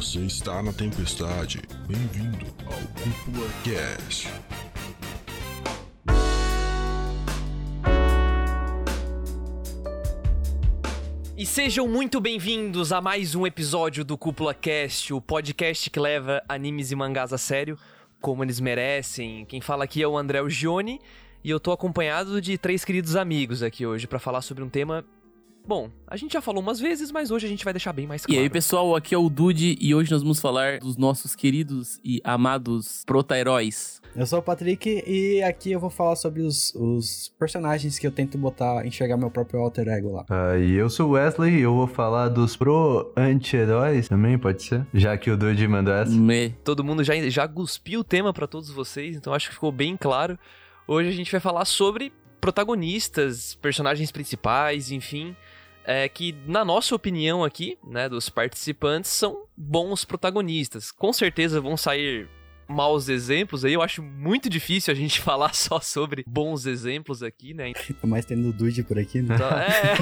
Você está na tempestade. Bem-vindo ao Cúpula Cast. E sejam muito bem-vindos a mais um episódio do Cúpula Cast, o podcast que leva animes e mangás a sério, como eles merecem. Quem fala aqui é o André Gione e eu tô acompanhado de três queridos amigos aqui hoje para falar sobre um tema Bom, a gente já falou umas vezes, mas hoje a gente vai deixar bem mais claro. E aí, pessoal, aqui é o Dude e hoje nós vamos falar dos nossos queridos e amados prota-heróis. Eu sou o Patrick e aqui eu vou falar sobre os, os personagens que eu tento botar, enxergar meu próprio alter ego lá. Ah, e eu sou o Wesley e eu vou falar dos pro-anti-heróis também, pode ser? Já que o Dude mandou essa. Me. Todo mundo já, já cuspiu o tema para todos vocês, então acho que ficou bem claro. Hoje a gente vai falar sobre protagonistas, personagens principais, enfim, é, que na nossa opinião aqui, né, dos participantes, são bons protagonistas. Com certeza vão sair maus exemplos aí. Eu acho muito difícil a gente falar só sobre bons exemplos aqui, né? Mas tendo o Dude por aqui, né? Então, é.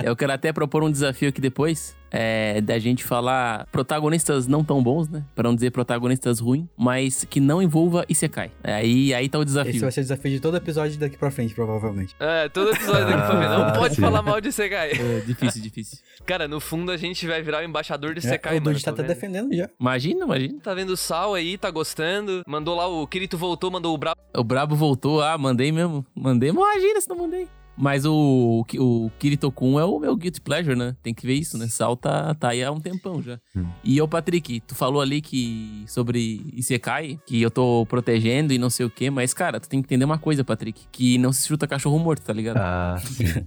Eu quero até propor um desafio aqui depois. É, da gente falar protagonistas não tão bons, né? Pra não dizer protagonistas ruins, mas que não envolva Isekai. Aí, aí tá o desafio. Esse vai ser o desafio de todo episódio daqui pra frente, provavelmente. É, todo episódio daqui pra frente. Não Ah, pode falar mal de Sekai. É, difícil, difícil. Cara, no fundo a gente vai virar o embaixador de Sekai, É, o mano. Dude tá vendo. defendendo já. Imagina, imagina. Tá vendo o Sal aí, tá gostando. Mandou lá o Kirito voltou, mandou o Brabo. O Brabo voltou. Ah, mandei mesmo. Mandei. Imagina se não mandei. Mas o, o Kirito-kun é o meu guilty pleasure, né? Tem que ver isso, né? Sal tá, tá aí há um tempão já. Hum. E ô, Patrick, tu falou ali que sobre Isekai, que eu tô protegendo e não sei o quê, mas, cara, tu tem que entender uma coisa, Patrick, que não se chuta cachorro morto, tá ligado? Ah, sim.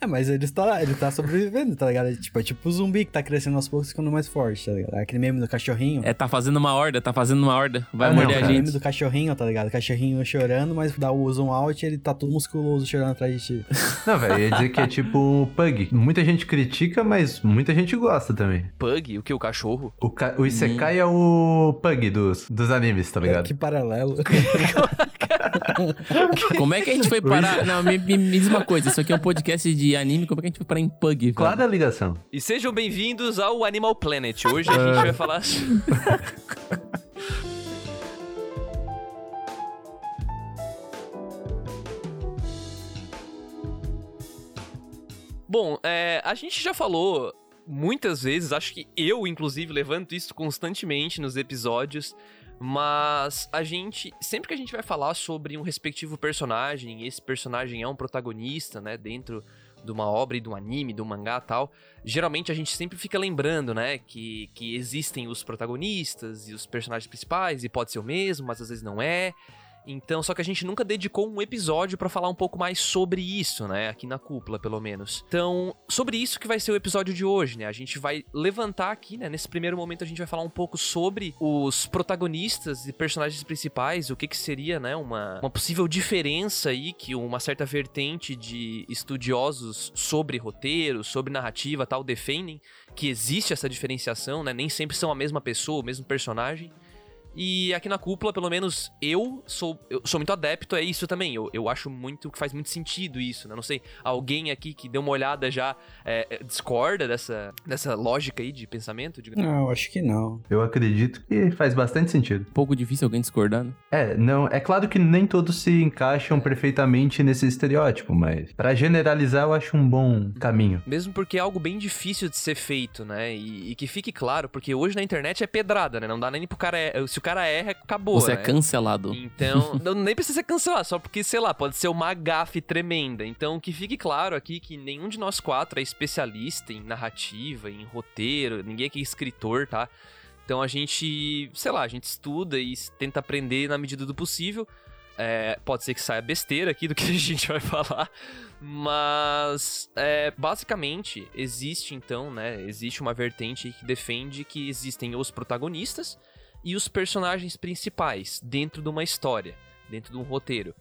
É, mas ele tá, ele tá sobrevivendo, tá ligado? É tipo, é tipo o zumbi que tá crescendo aos poucos e ficando mais forte, tá ligado? É aquele meme do cachorrinho. É, tá fazendo uma horda, tá fazendo uma horda. Vai Ah, não, morder a cara. meme gente. do cachorrinho, tá ligado? Cachorrinho chorando, mas dá o zoom out e ele tá todo musculoso chorando atrás de ti. Não, velho, ia dizer que é tipo um Pug. Muita gente critica, mas muita gente gosta também. Pug, o que? O cachorro? O, ca... o Isekai é o Pug dos, dos animes, tá ligado? Que paralelo. Como é que a gente foi parar? Não, me, me, me diz uma coisa, isso aqui é um podcast de anime, como é que a gente foi parar em Pug? velho? Claro a ligação. E sejam bem-vindos ao Animal Planet. Hoje a gente vai falar. Bom, é, a gente já falou muitas vezes, acho que eu, inclusive, levanto isso constantemente nos episódios, mas a gente, sempre que a gente vai falar sobre um respectivo personagem, esse personagem é um protagonista, né, dentro de uma obra e de um anime, de um mangá tal, geralmente a gente sempre fica lembrando, né, que, que existem os protagonistas e os personagens principais, e pode ser o mesmo, mas às vezes não é. Então, só que a gente nunca dedicou um episódio pra falar um pouco mais sobre isso, né? Aqui na cúpula, pelo menos. Então, sobre isso que vai ser o episódio de hoje, né? A gente vai levantar aqui, né? Nesse primeiro momento a gente vai falar um pouco sobre os protagonistas e personagens principais, o que que seria, né? Uma, uma possível diferença aí que uma certa vertente de estudiosos sobre roteiro, sobre narrativa tal, defendem que existe essa diferenciação, né? Nem sempre são a mesma pessoa, o mesmo personagem. E aqui na cúpula, pelo menos eu sou, eu sou muito adepto a isso também. Eu, eu acho muito que faz muito sentido isso, né? Não sei, alguém aqui que deu uma olhada já é, é, discorda dessa, dessa lógica aí de pensamento? De... Não, acho que não. Eu acredito que faz bastante sentido. Pouco difícil alguém discordar, né? É, não, é claro que nem todos se encaixam perfeitamente nesse estereótipo, mas pra generalizar eu acho um bom caminho. Mesmo porque é algo bem difícil de ser feito, né? E, e que fique claro, porque hoje na internet é pedrada, né? Não dá nem pro cara. er- Se o cara erra, acabou. Você né? é cancelado. Então, não, nem precisa ser cancelar, só porque, sei lá, pode ser uma gafe tremenda. Então, que fique claro aqui que nenhum de nós quatro é especialista em narrativa, em roteiro, ninguém aqui é escritor, tá? Então a gente, sei lá, a gente estuda e tenta aprender na medida do possível. É, pode ser que saia besteira aqui do que a gente vai falar, mas é, basicamente existe então, né? Existe uma vertente que defende que existem os protagonistas e os personagens principais dentro de uma história, dentro de um roteiro.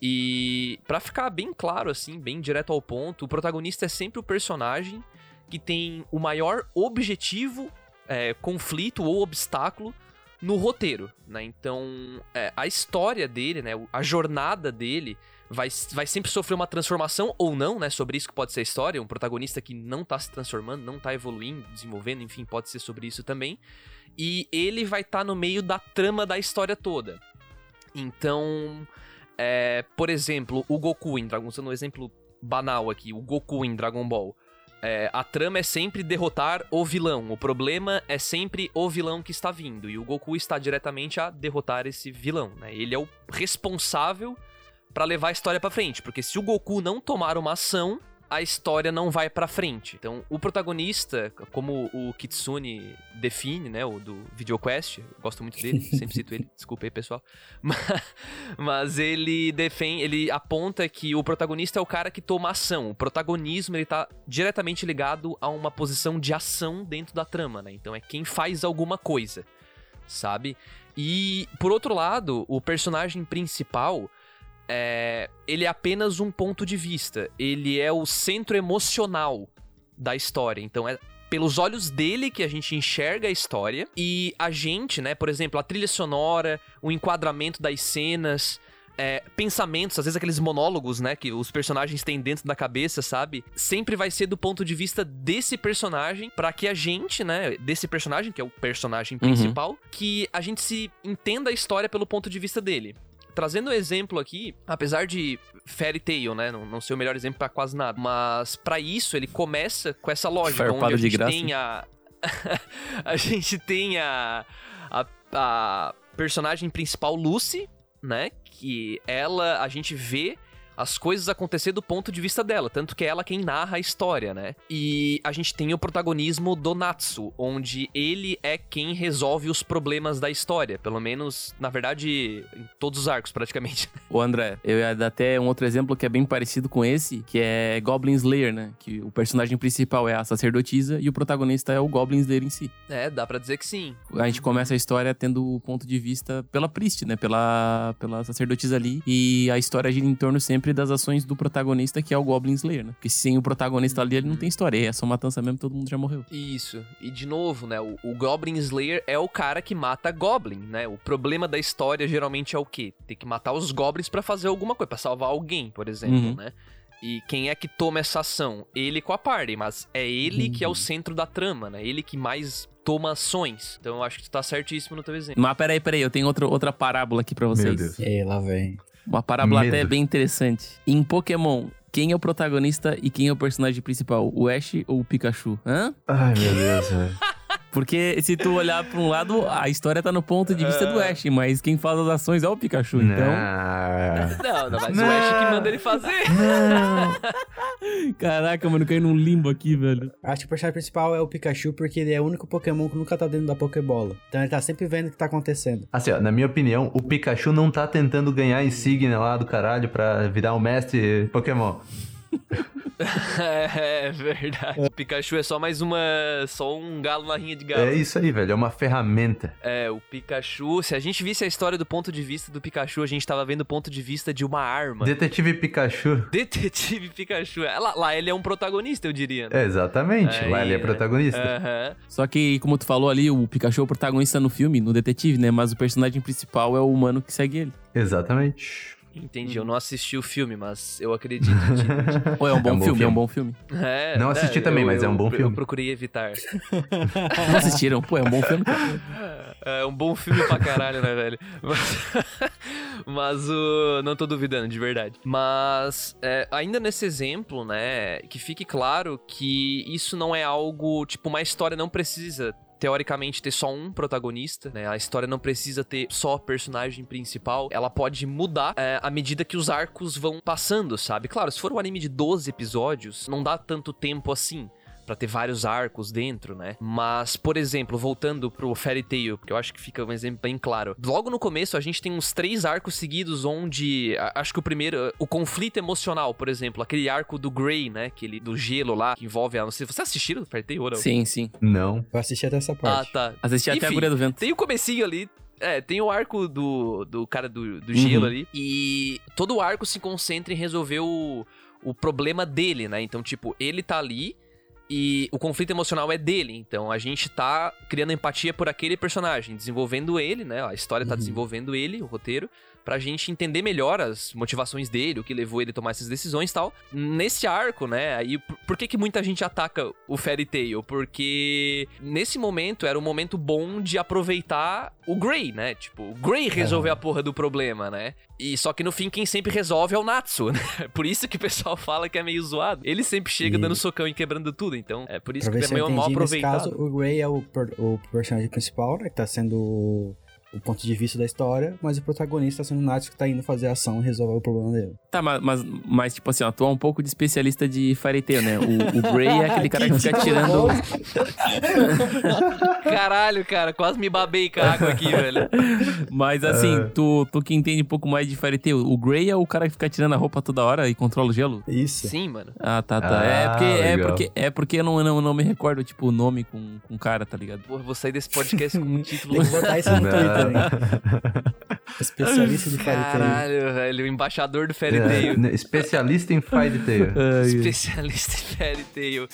E pra ficar bem claro assim, bem direto ao ponto, o protagonista é sempre o personagem que tem o maior objetivo, é, conflito ou obstáculo no roteiro, né? Então, é, a história dele, né? A jornada dele vai, vai sempre sofrer uma transformação ou não, né? Sobre isso que pode ser a história. Um protagonista que não tá se transformando, não tá evoluindo, desenvolvendo, enfim, pode ser sobre isso também. E ele vai estar tá no meio da trama da história toda. Então, é, por exemplo, o Goku em Dragon usando um exemplo banal aqui, o Goku em Dragon Ball. É, a trama é sempre derrotar o vilão. O problema é sempre o vilão que está vindo. E o Goku está diretamente a derrotar esse vilão. Né? Ele é o responsável para levar a história para frente. Porque se o Goku não tomar uma ação, a história não vai para frente. Então, o protagonista, como o Kitsune define, né, o do VideoQuest, gosto muito dele, sempre cito ele, desculpa aí, pessoal. Mas, mas, ele defende, ele aponta que o protagonista é o cara que toma ação. O protagonismo, ele tá diretamente ligado a uma posição de ação dentro da trama, né? Então é quem faz alguma coisa, sabe? E por outro lado, o personagem principal, é, ele é apenas um ponto de vista. Ele é o centro emocional da história. Então é pelos olhos dele que a gente enxerga a história e a gente, né, por exemplo, a trilha sonora, o enquadramento das cenas, é, pensamentos, às vezes aqueles monólogos, né, que os personagens têm dentro da cabeça, sabe? Sempre vai ser do ponto de vista desse personagem, para que a gente, né, desse personagem, que é o personagem uhum. principal, uhum. que a gente se entenda a história pelo ponto de vista dele trazendo um exemplo aqui, apesar de Fairy Tail, né, não, não ser o melhor exemplo para quase nada, mas para isso ele começa com essa lógica Farpado onde a gente graça. tem a a gente tem a, a, a personagem principal Lucy, né, que ela a gente vê as coisas acontecer do ponto de vista dela, tanto que é ela quem narra a história, né? E a gente tem o protagonismo do Natsu, onde ele é quem resolve os problemas da história, pelo menos, na verdade, em todos os arcos, praticamente. O André, eu ia dar até um outro exemplo que é bem parecido com esse, que é Goblin Slayer, né? Que o personagem principal é a sacerdotisa e o protagonista é o Goblin Slayer em si. É, dá para dizer que sim. A gente começa a história tendo o ponto de vista pela Priest, né? Pela, pela sacerdotisa ali, e a história gira em torno sempre sempre das ações do protagonista, que é o Goblin Slayer, né? Porque sem o protagonista ali, ele não tem história. É só matança mesmo, todo mundo já morreu. Isso. E de novo, né? O, o Goblin Slayer é o cara que mata Goblin, né? O problema da história geralmente é o quê? Tem que matar os Goblins para fazer alguma coisa, para salvar alguém, por exemplo, uhum. né? E quem é que toma essa ação? Ele com a party, mas é ele uhum. que é o centro da trama, né? Ele que mais toma ações. Então eu acho que tu tá certíssimo no teu exemplo. Mas peraí, peraí, eu tenho outra, outra parábola aqui pra vocês. Meu Deus. E lá vem. Uma parábola até bem interessante. Em Pokémon, quem é o protagonista e quem é o personagem principal? O Ash ou o Pikachu? Hã? Ai, meu Deus, velho. Porque se tu olhar pra um lado, a história tá no ponto de vista do é. Ash, mas quem faz as ações é o Pikachu, então. Não, não, mas não. o Ash que manda ele fazer. Não. Caraca, mano, caiu num limbo aqui, velho. Acho que o personagem principal é o Pikachu, porque ele é o único Pokémon que nunca tá dentro da Pokébola. Então ele tá sempre vendo o que tá acontecendo. Assim, ó, na minha opinião, o Pikachu não tá tentando ganhar insígnia lá do caralho pra virar um mestre Pokémon. é, é, verdade. O Pikachu é só mais uma. Só um galo na rinha de galo. É isso aí, velho. É uma ferramenta. É, o Pikachu. Se a gente visse a história do ponto de vista do Pikachu, a gente tava vendo o ponto de vista de uma arma. Detetive Pikachu. Detetive Pikachu. É, lá, lá ele é um protagonista, eu diria. Né? É, exatamente. Aí, lá ele é protagonista. Uh -huh. Só que, como tu falou ali, o Pikachu é o protagonista no filme, no detetive, né? Mas o personagem principal é o humano que segue ele. Exatamente. Entendi, eu não assisti o filme, mas eu acredito. Pô, é um bom, é um bom filme, filme, é um bom filme. É, não assisti é, também, eu, mas é um bom eu, filme. Eu procurei evitar. não assistiram? Pô, é um bom filme. É um bom filme pra caralho, né, velho? Mas, mas o. Não tô duvidando, de verdade. Mas, é, ainda nesse exemplo, né, que fique claro que isso não é algo. Tipo, uma história não precisa teoricamente ter só um protagonista, né? A história não precisa ter só personagem principal, ela pode mudar é, à medida que os arcos vão passando, sabe? Claro, se for um anime de 12 episódios, não dá tanto tempo assim para ter vários arcos dentro, né? Mas, por exemplo, voltando pro Fairy Tail, porque eu acho que fica um exemplo bem claro. Logo no começo, a gente tem uns três arcos seguidos onde acho que o primeiro, o conflito emocional, por exemplo, aquele arco do Grey, né? Aquele do gelo lá, que envolve a. Não sei, você assistiram o Fairy Tail ou não? Sim, sim. Não. Eu assisti até essa parte. Ah, tá. Assisti Enfim, até a Agulha do Vento. Tem o comecinho ali, é, tem o arco do, do cara do, do gelo uhum. ali. E todo o arco se concentra em resolver o, o problema dele, né? Então, tipo, ele tá ali E o conflito emocional é dele, então a gente tá criando empatia por aquele personagem, desenvolvendo ele, né? A história tá Uhum. desenvolvendo ele, o roteiro, pra gente entender melhor as motivações dele, o que levou ele a tomar essas decisões e tal. Nesse arco, né? Aí, por, que, que muita gente ataca o Fairy Tail? Porque nesse momento era um momento bom de aproveitar o Grey, né? Tipo, o Grey resolveu a porra do problema, né? E só que no fim quem sempre resolve é o Natsu, né? Por isso que o pessoal fala que é meio zoado. Ele sempre chega E- dando socão e quebrando tudo, então é por isso Pra que se é mal entendi, nesse aproveitado. caso, o Gray é o, o personagem principal, né? Que tá sendo o, o ponto de vista da história, mas o protagonista tá sendo o Natsu que tá indo fazer a ação e resolver o problema dele. Tá, mas, mas, mas, tipo assim, ó, tu é um pouco de especialista de Fairy Tail, né? O, o Grey é aquele cara que fica tirando. Caralho, cara, quase me babei com a água aqui, velho. Mas assim, tu, tu que entende um pouco mais de Fairy Tail, o Grey é o cara que fica tirando a roupa toda hora e controla o gelo? Isso. Sim, mano. Ah, tá, tá. Ah, é porque, é porque, é porque eu não, não, não me recordo, tipo, o nome com, com cara, tá ligado? Porra, vou sair desse podcast com um título. Tem que botar isso no. Twitter? Especialista de Fairy Tail. Caralho, velho, o embaixador do Fairy É, Tail. né, especialista em Fairy Tail. Especialista em Fairy Tail.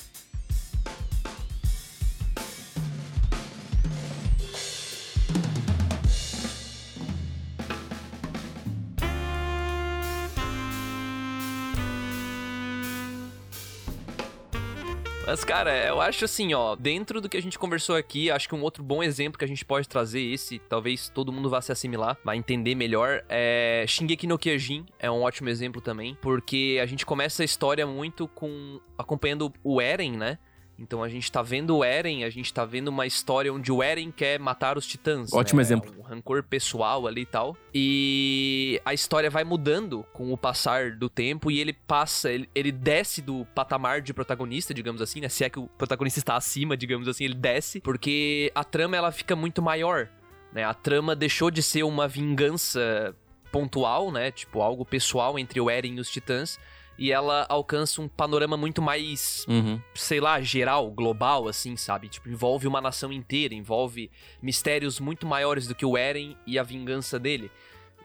Mas, cara, eu acho assim, ó, dentro do que a gente conversou aqui, acho que um outro bom exemplo que a gente pode trazer, esse, talvez todo mundo vá se assimilar, vai entender melhor, é Shingeki no Kyojin, é um ótimo exemplo também, porque a gente começa a história muito com acompanhando o Eren, né? Então a gente tá vendo o Eren, a gente tá vendo uma história onde o Eren quer matar os titãs. Ótimo né? exemplo. Um rancor pessoal ali e tal. E a história vai mudando com o passar do tempo e ele passa, ele, ele desce do patamar de protagonista, digamos assim, né? Se é que o protagonista está acima, digamos assim, ele desce, porque a trama ela fica muito maior, né? A trama deixou de ser uma vingança pontual, né? Tipo, algo pessoal entre o Eren e os titãs. E ela alcança um panorama muito mais Uhum. sei lá, geral, global, assim, sabe? Tipo, envolve uma nação inteira, envolve mistérios muito maiores do que o Eren e a vingança dele.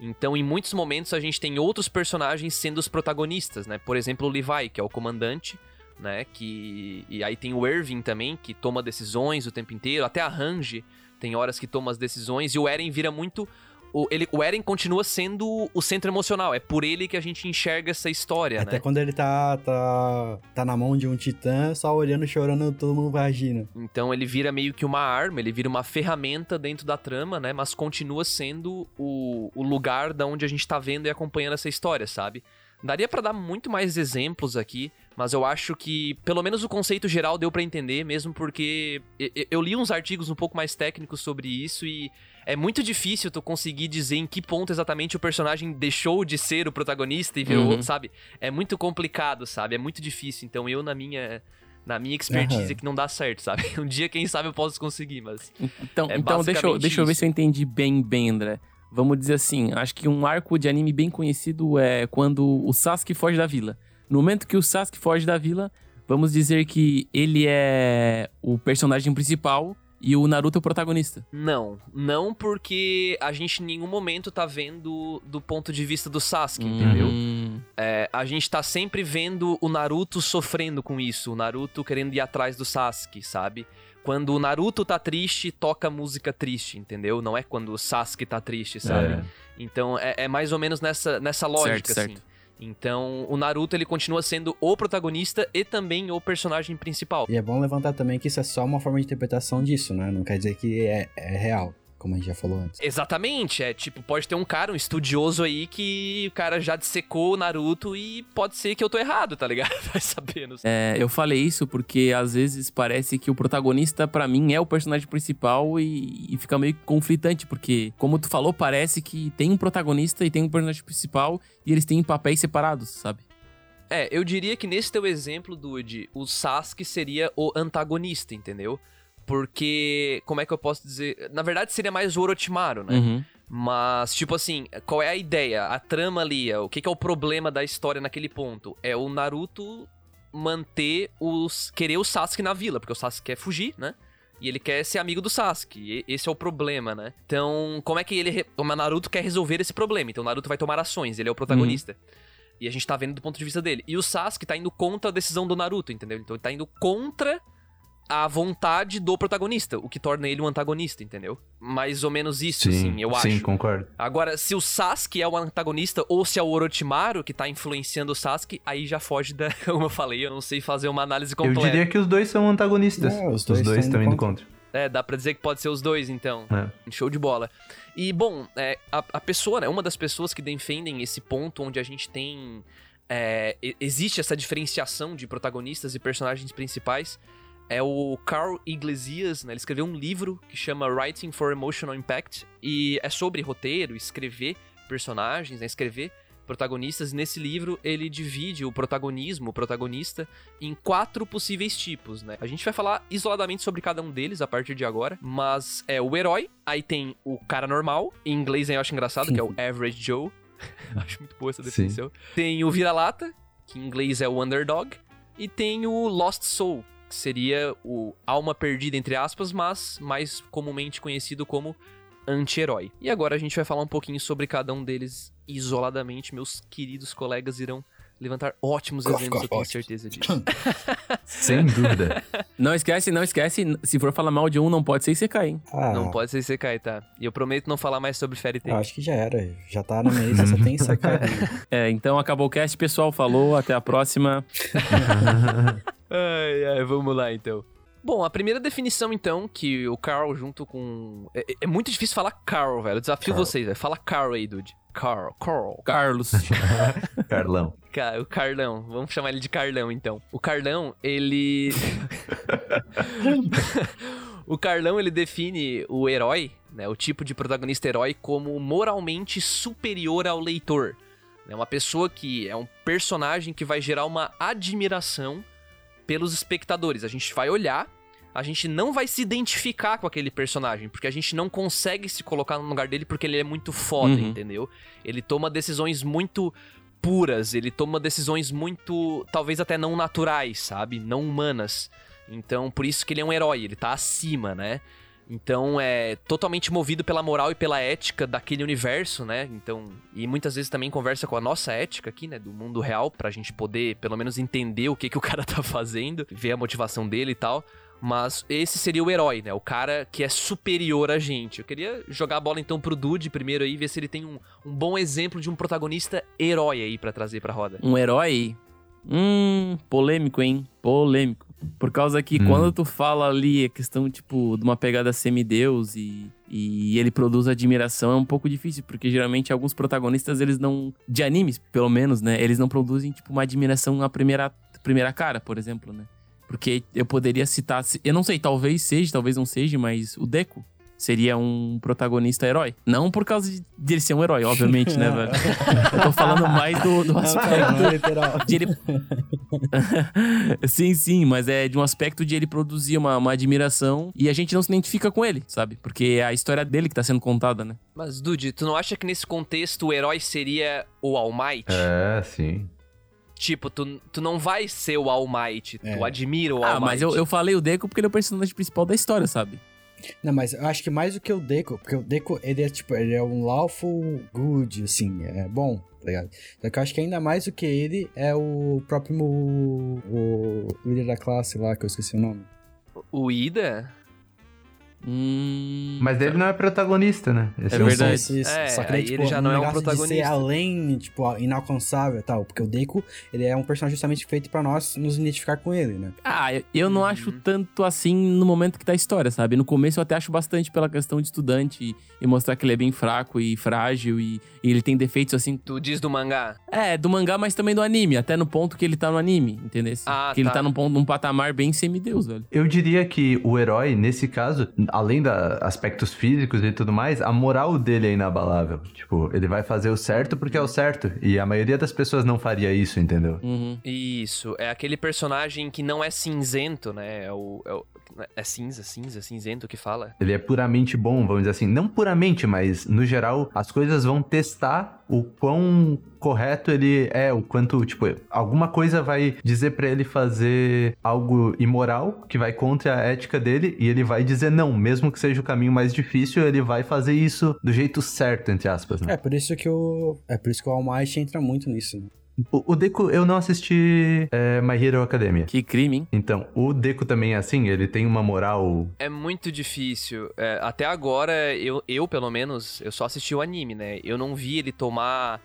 Então, em muitos momentos, a gente tem outros personagens sendo os protagonistas, né? Por exemplo, o Levi, que é o comandante, né? Que... E aí tem o Irving também, que toma decisões o tempo inteiro. Até a Range tem horas que toma as decisões. E o Eren vira muito... O, ele, o Eren continua sendo o centro emocional. É por ele que a gente enxerga essa história, Até né? quando ele tá, tá, tá na mão de um titã, só olhando, chorando, todo mundo vai agindo. Então ele vira meio que uma arma, ele vira uma ferramenta dentro da trama, né? Mas continua sendo o, o lugar da onde a gente tá vendo e acompanhando essa história, sabe? Daria pra dar muito mais exemplos aqui, mas eu acho que pelo menos o conceito geral deu pra entender, mesmo porque eu li uns artigos um pouco mais técnicos sobre isso e é muito difícil tu conseguir dizer em que ponto exatamente o personagem deixou de ser o protagonista e virou, Uhum. sabe? É muito complicado, sabe? É muito difícil. Então eu na minha na minha expertise Aham. que não dá certo, sabe? Um dia, quem sabe, eu posso conseguir, mas. Então, É então deixa, eu, deixa eu ver isso. se eu entendi bem, bem, André. Vamos dizer assim, acho que um arco de anime bem conhecido é quando o Sasuke foge da vila. No momento que o Sasuke foge da vila, vamos dizer que ele é o personagem principal e o Naruto é o protagonista. Não. Não porque a gente em nenhum momento tá vendo do ponto de vista do Sasuke, entendeu? Hum, É, a gente tá sempre vendo o Naruto sofrendo com isso, o Naruto querendo ir atrás do Sasuke, sabe? Quando o Naruto tá triste, toca música triste, entendeu? Não é quando o Sasuke tá triste, sabe? É. Então é, é mais ou menos nessa, nessa lógica, Certo, assim. certo. Então o Naruto ele continua sendo o protagonista e também o personagem principal. E é bom levantar também que isso é só uma forma de interpretação disso, né? Não quer dizer que é, é real, como a gente já falou antes. Exatamente, é tipo, pode ter um cara, um estudioso aí que o cara já dissecou o Naruto e pode ser que eu tô errado, tá ligado? Vai saber, não sei. é, eu falei isso porque às vezes parece que o protagonista, pra mim, é o personagem principal e, e fica meio conflitante, porque, como tu falou, parece que tem um protagonista e tem um personagem principal e eles têm papéis separados, sabe? É, eu diria que nesse teu exemplo, Dude, o Sasuke seria o antagonista, entendeu? Porque, como é que eu posso dizer? Na verdade, seria mais o Orochimaru, né? Uhum. Mas, tipo assim, qual é a ideia? A trama ali, o que, que é o problema da história naquele ponto? É o Naruto manter os. querer o Sasuke na vila, porque o Sasuke quer fugir, né? E ele quer ser amigo do Sasuke. E esse é o problema, né? Então, como é que ele. O Naruto quer resolver esse problema? Então, o Naruto vai tomar ações, ele é o protagonista. E a gente tá vendo do ponto de vista dele. E o Sasuke tá indo contra a decisão do Naruto, entendeu? Então ele tá indo contra a vontade do protagonista, o que torna ele um antagonista, entendeu? Mais ou menos isso, Sim, assim, eu sim, acho. concordo. Agora, se o Sasuke é o antagonista ou se é o Orochimaru que tá influenciando o Sasuke, aí já foge da. Como eu falei, eu não sei fazer uma análise Eu completa. diria que os dois são antagonistas. É, os os dois dois, estão indo indo contra. É, dá pra dizer que pode ser os dois, então. É. Show de bola. E, bom, é, a, a pessoa, né, uma das pessoas que defendem esse ponto onde a gente tem. é, existe essa diferenciação de protagonistas e personagens principais é o Carl Iglesias, né? Ele escreveu um livro que chama Writing for Emotional Impact e é sobre roteiro, escrever personagens, né? escrever protagonistas. E nesse livro ele divide o protagonismo, o protagonista, em quatro possíveis tipos, né? A gente vai falar isoladamente sobre cada um deles a partir de agora, mas é o herói, aí tem o cara normal, em inglês eu acho engraçado, que é o Average Joe. acho muito boa essa Sim. definição. Tem o vira-lata, que em inglês é o underdog, e tem o Lost Soul, que seria o alma perdida entre aspas, mas mais comumente conhecido como anti-herói. E agora a gente vai falar um pouquinho sobre cada um deles isoladamente. Meus queridos colegas irão levantar ótimos Cof, exemplos, cof, eu tenho ótimos. certeza disso. Sem dúvida. Não esquece, não esquece. Se for falar mal de um, não pode ser ICK, hein? Ah, Não pode ser Sekai, tá? E eu prometo não falar mais sobre Fairy Tail. acho que já era. Já tá na lista, só tem Sakai. É, então acabou o cast, pessoal. Falou, até a próxima. Ai, ai, vamos lá então. Bom, a primeira definição, então, que o Carl junto com. É, é muito difícil falar Carl, velho. Eu desafio Carl. vocês, velho. Fala Carl aí, dude. Carl, Carl. Carlos. Carlão. Ca- O Carlão, vamos chamar ele de Carlão então. O Carlão, ele. o Carlão, ele define o herói, né, o tipo de protagonista herói, como moralmente superior ao leitor. É uma pessoa que é um personagem que vai gerar uma admiração pelos espectadores. A gente vai olhar, a gente não vai se identificar com aquele personagem, porque a gente não consegue se colocar no lugar dele porque ele é muito foda, Uhum. entendeu? Ele toma decisões muito puras, ele toma decisões muito, talvez até não naturais, sabe? Não humanas. Então, por isso que ele é um herói, ele tá acima, né? Então, é totalmente movido pela moral e pela ética daquele universo, né? Então, e muitas vezes também conversa com a nossa ética aqui, né, do mundo real, pra gente poder, pelo menos, entender o que, que o cara tá fazendo, ver a motivação dele e tal. Mas esse seria o herói, né? O cara que é superior a gente. Eu queria jogar a bola então pro Dude primeiro aí, ver se ele tem um, um bom exemplo de um protagonista herói aí pra trazer pra roda. Um herói. Hum, polêmico, hein? Polêmico. Por causa que Hum. quando tu fala ali a questão, tipo, de uma pegada semideus e, e ele produz admiração, é um pouco difícil, porque geralmente alguns protagonistas, eles não. De animes, pelo menos, né? Eles não produzem, tipo, uma admiração à primeira, primeira cara, por exemplo, né? Porque eu poderia citar. Eu não sei, talvez seja, talvez não seja, mas o Deco seria um protagonista herói. Não por causa de, ele ser um herói, obviamente, né, velho? Eu tô falando mais do, do aspecto não, literal. de ele... sim, sim, mas é de um aspecto de ele produzir uma, uma admiração e a gente não se identifica com ele, sabe? Porque é a história dele que tá sendo contada, né? Mas, Dude, tu não acha que nesse contexto o herói seria o All Might? É, sim. Tipo, tu, tu não vai ser o All Might, tu É. admira o All ah, Might. mas eu, eu falei o Deco porque ele é o personagem principal da história, sabe? Não, mas eu acho que mais do que o Deco, porque o Deco, ele é tipo, ele é um lawful good, assim, é bom, tá ligado? Só que eu acho que ainda mais do que ele é o próprio o, o líder da classe lá, que eu esqueci o nome. O Ida? Hum... Mas ele não é protagonista, né? Esse É o verdade. Isso, É, só que daí, tipo, ele já não é um de ser protagonista. além, tipo, inalcançável e tal, porque o Deco, ele é um personagem justamente feito pra nós nos identificar com ele, né? Ah, eu, eu não Uhum. acho tanto assim no momento que tá a história, sabe? No começo eu até acho bastante pela questão de estudante e, e mostrar que ele é bem fraco e frágil e, e ele tem defeitos assim. Tu diz do mangá? É, do mangá, mas também do anime, até no ponto que ele tá no anime, entendeu? Ah, que ele tá. tá num, ponto, num patamar bem semideus, velho. Eu diria que o herói, nesse caso, além da aspectos físicos e tudo mais, a moral dele é inabalável. Tipo, ele vai fazer o certo porque é o certo. E a maioria das pessoas não faria isso, entendeu? Uhum. Isso, é aquele personagem que não é cinzento, né? É o. É, o- é cinza, cinza, cinzento que fala. Ele é puramente bom, vamos dizer assim. Não puramente, mas no geral, as coisas vão testar o quão correto ele é, o quanto, tipo, alguma coisa vai dizer pra ele fazer algo imoral, que vai contra a ética dele, e ele vai dizer não, mesmo que seja o caminho mais difícil, ele vai fazer isso do jeito certo, entre aspas, né? É, por isso que o. É por isso que o All Might entra muito nisso, né? O, o Deku, eu não assisti é, My Hero Academia. Que crime, hein? Então, o Deku também é assim? Ele tem uma moral. É muito difícil. É, até agora, eu, eu, pelo menos, eu só assisti o anime, né? Eu não vi ele tomar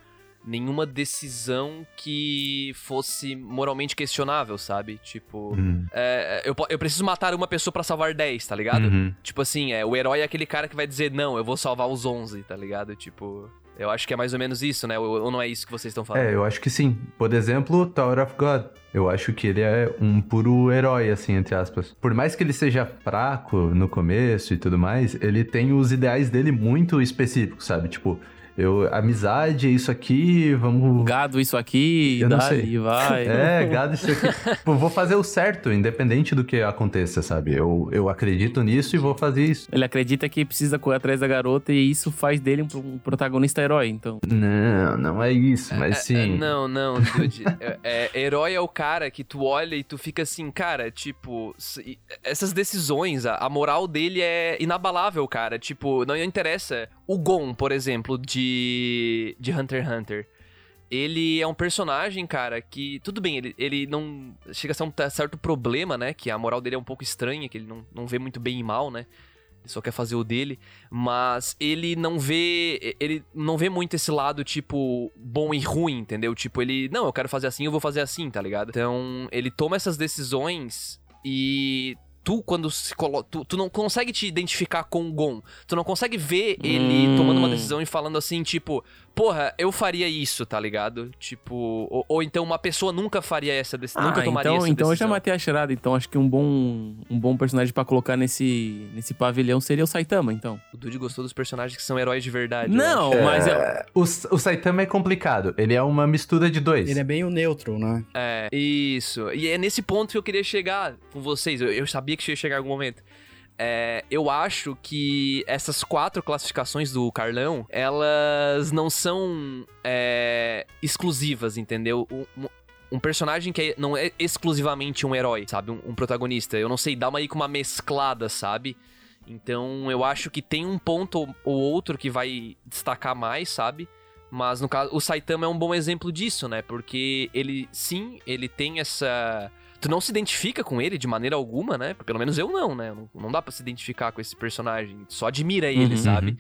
nenhuma decisão que fosse moralmente questionável, sabe? Tipo, Hum. é, eu, po- eu preciso matar uma pessoa pra salvar 10, tá ligado? Uhum. Tipo assim, é, o herói é aquele cara que vai dizer, não, eu vou salvar os 11, tá ligado? Tipo, eu acho que é mais ou menos isso, né? Ou, não é isso que vocês estão falando? É, eu acho que sim. Por exemplo, Tower of God. Eu acho que ele é um puro herói, assim, entre aspas. Por mais que ele seja fraco no começo e tudo mais, ele tem os ideais dele muito específicos, sabe? Tipo, eu, amizade, é isso aqui, vamos. Gado isso aqui, Eu não dali, sei. vai. É, gado isso aqui. tipo, vou fazer o certo, independente do que aconteça, sabe? Eu, eu acredito nisso e vou fazer isso. Ele acredita que precisa correr atrás da garota e isso faz dele um, protagonista herói, então. Não, não é isso, mas É, sim. não, não, dude. é, é, herói é o cara que tu olha e tu fica assim, cara, tipo, essas decisões, a, a moral dele é inabalável, cara. Tipo, não interessa. O Gon, por exemplo, de, de Hunter x Hunter. Ele é um personagem, cara, que. Tudo bem, ele, ele não. Chega a ser um certo problema, né? Que a moral dele é um pouco estranha, que ele não, não vê muito bem e mal, né? Ele só quer fazer o dele. Mas ele não vê. Ele não vê muito esse lado, tipo, bom e ruim, entendeu? Tipo, ele. Não, eu quero fazer assim, eu vou fazer assim, tá ligado? Então, ele toma essas decisões e. Tu, quando se coloca. Tu, tu não consegue te identificar com o Gon. Tu não consegue ver ele Hum. tomando uma decisão e falando assim, tipo, porra, eu faria isso, tá ligado? Tipo. Ou, ou então uma pessoa nunca faria essa decisão. nunca tomaria então, essa então eu já decisão. matei a charada. Então acho que um bom, um bom personagem pra colocar nesse, nesse pavilhão seria o Saitama, então. O Dude gostou dos personagens que são heróis de verdade. Não, mas é, O, o Saitama é complicado. Ele é uma mistura de dois. Ele é bem o neutro, né? É, isso. E é nesse ponto que eu queria chegar com vocês. Eu, eu sabia que ia chegar em algum momento. É, eu acho que essas quatro classificações do Carlão, elas não são é, exclusivas, entendeu? Um, um- personagem que é- não é exclusivamente um herói, sabe? Um, um protagonista. Eu não sei, dá uma aí com uma mesclada, sabe? Então eu acho que tem um ponto ou outro que vai destacar mais, sabe? Mas no caso, o Saitama é um bom exemplo disso, né? Porque ele, sim, ele tem essa. Tu não se identifica com ele de maneira alguma, né? Pelo menos eu não, né? Não, não dá pra se identificar com esse personagem. Só admira ele, Uhum, sabe?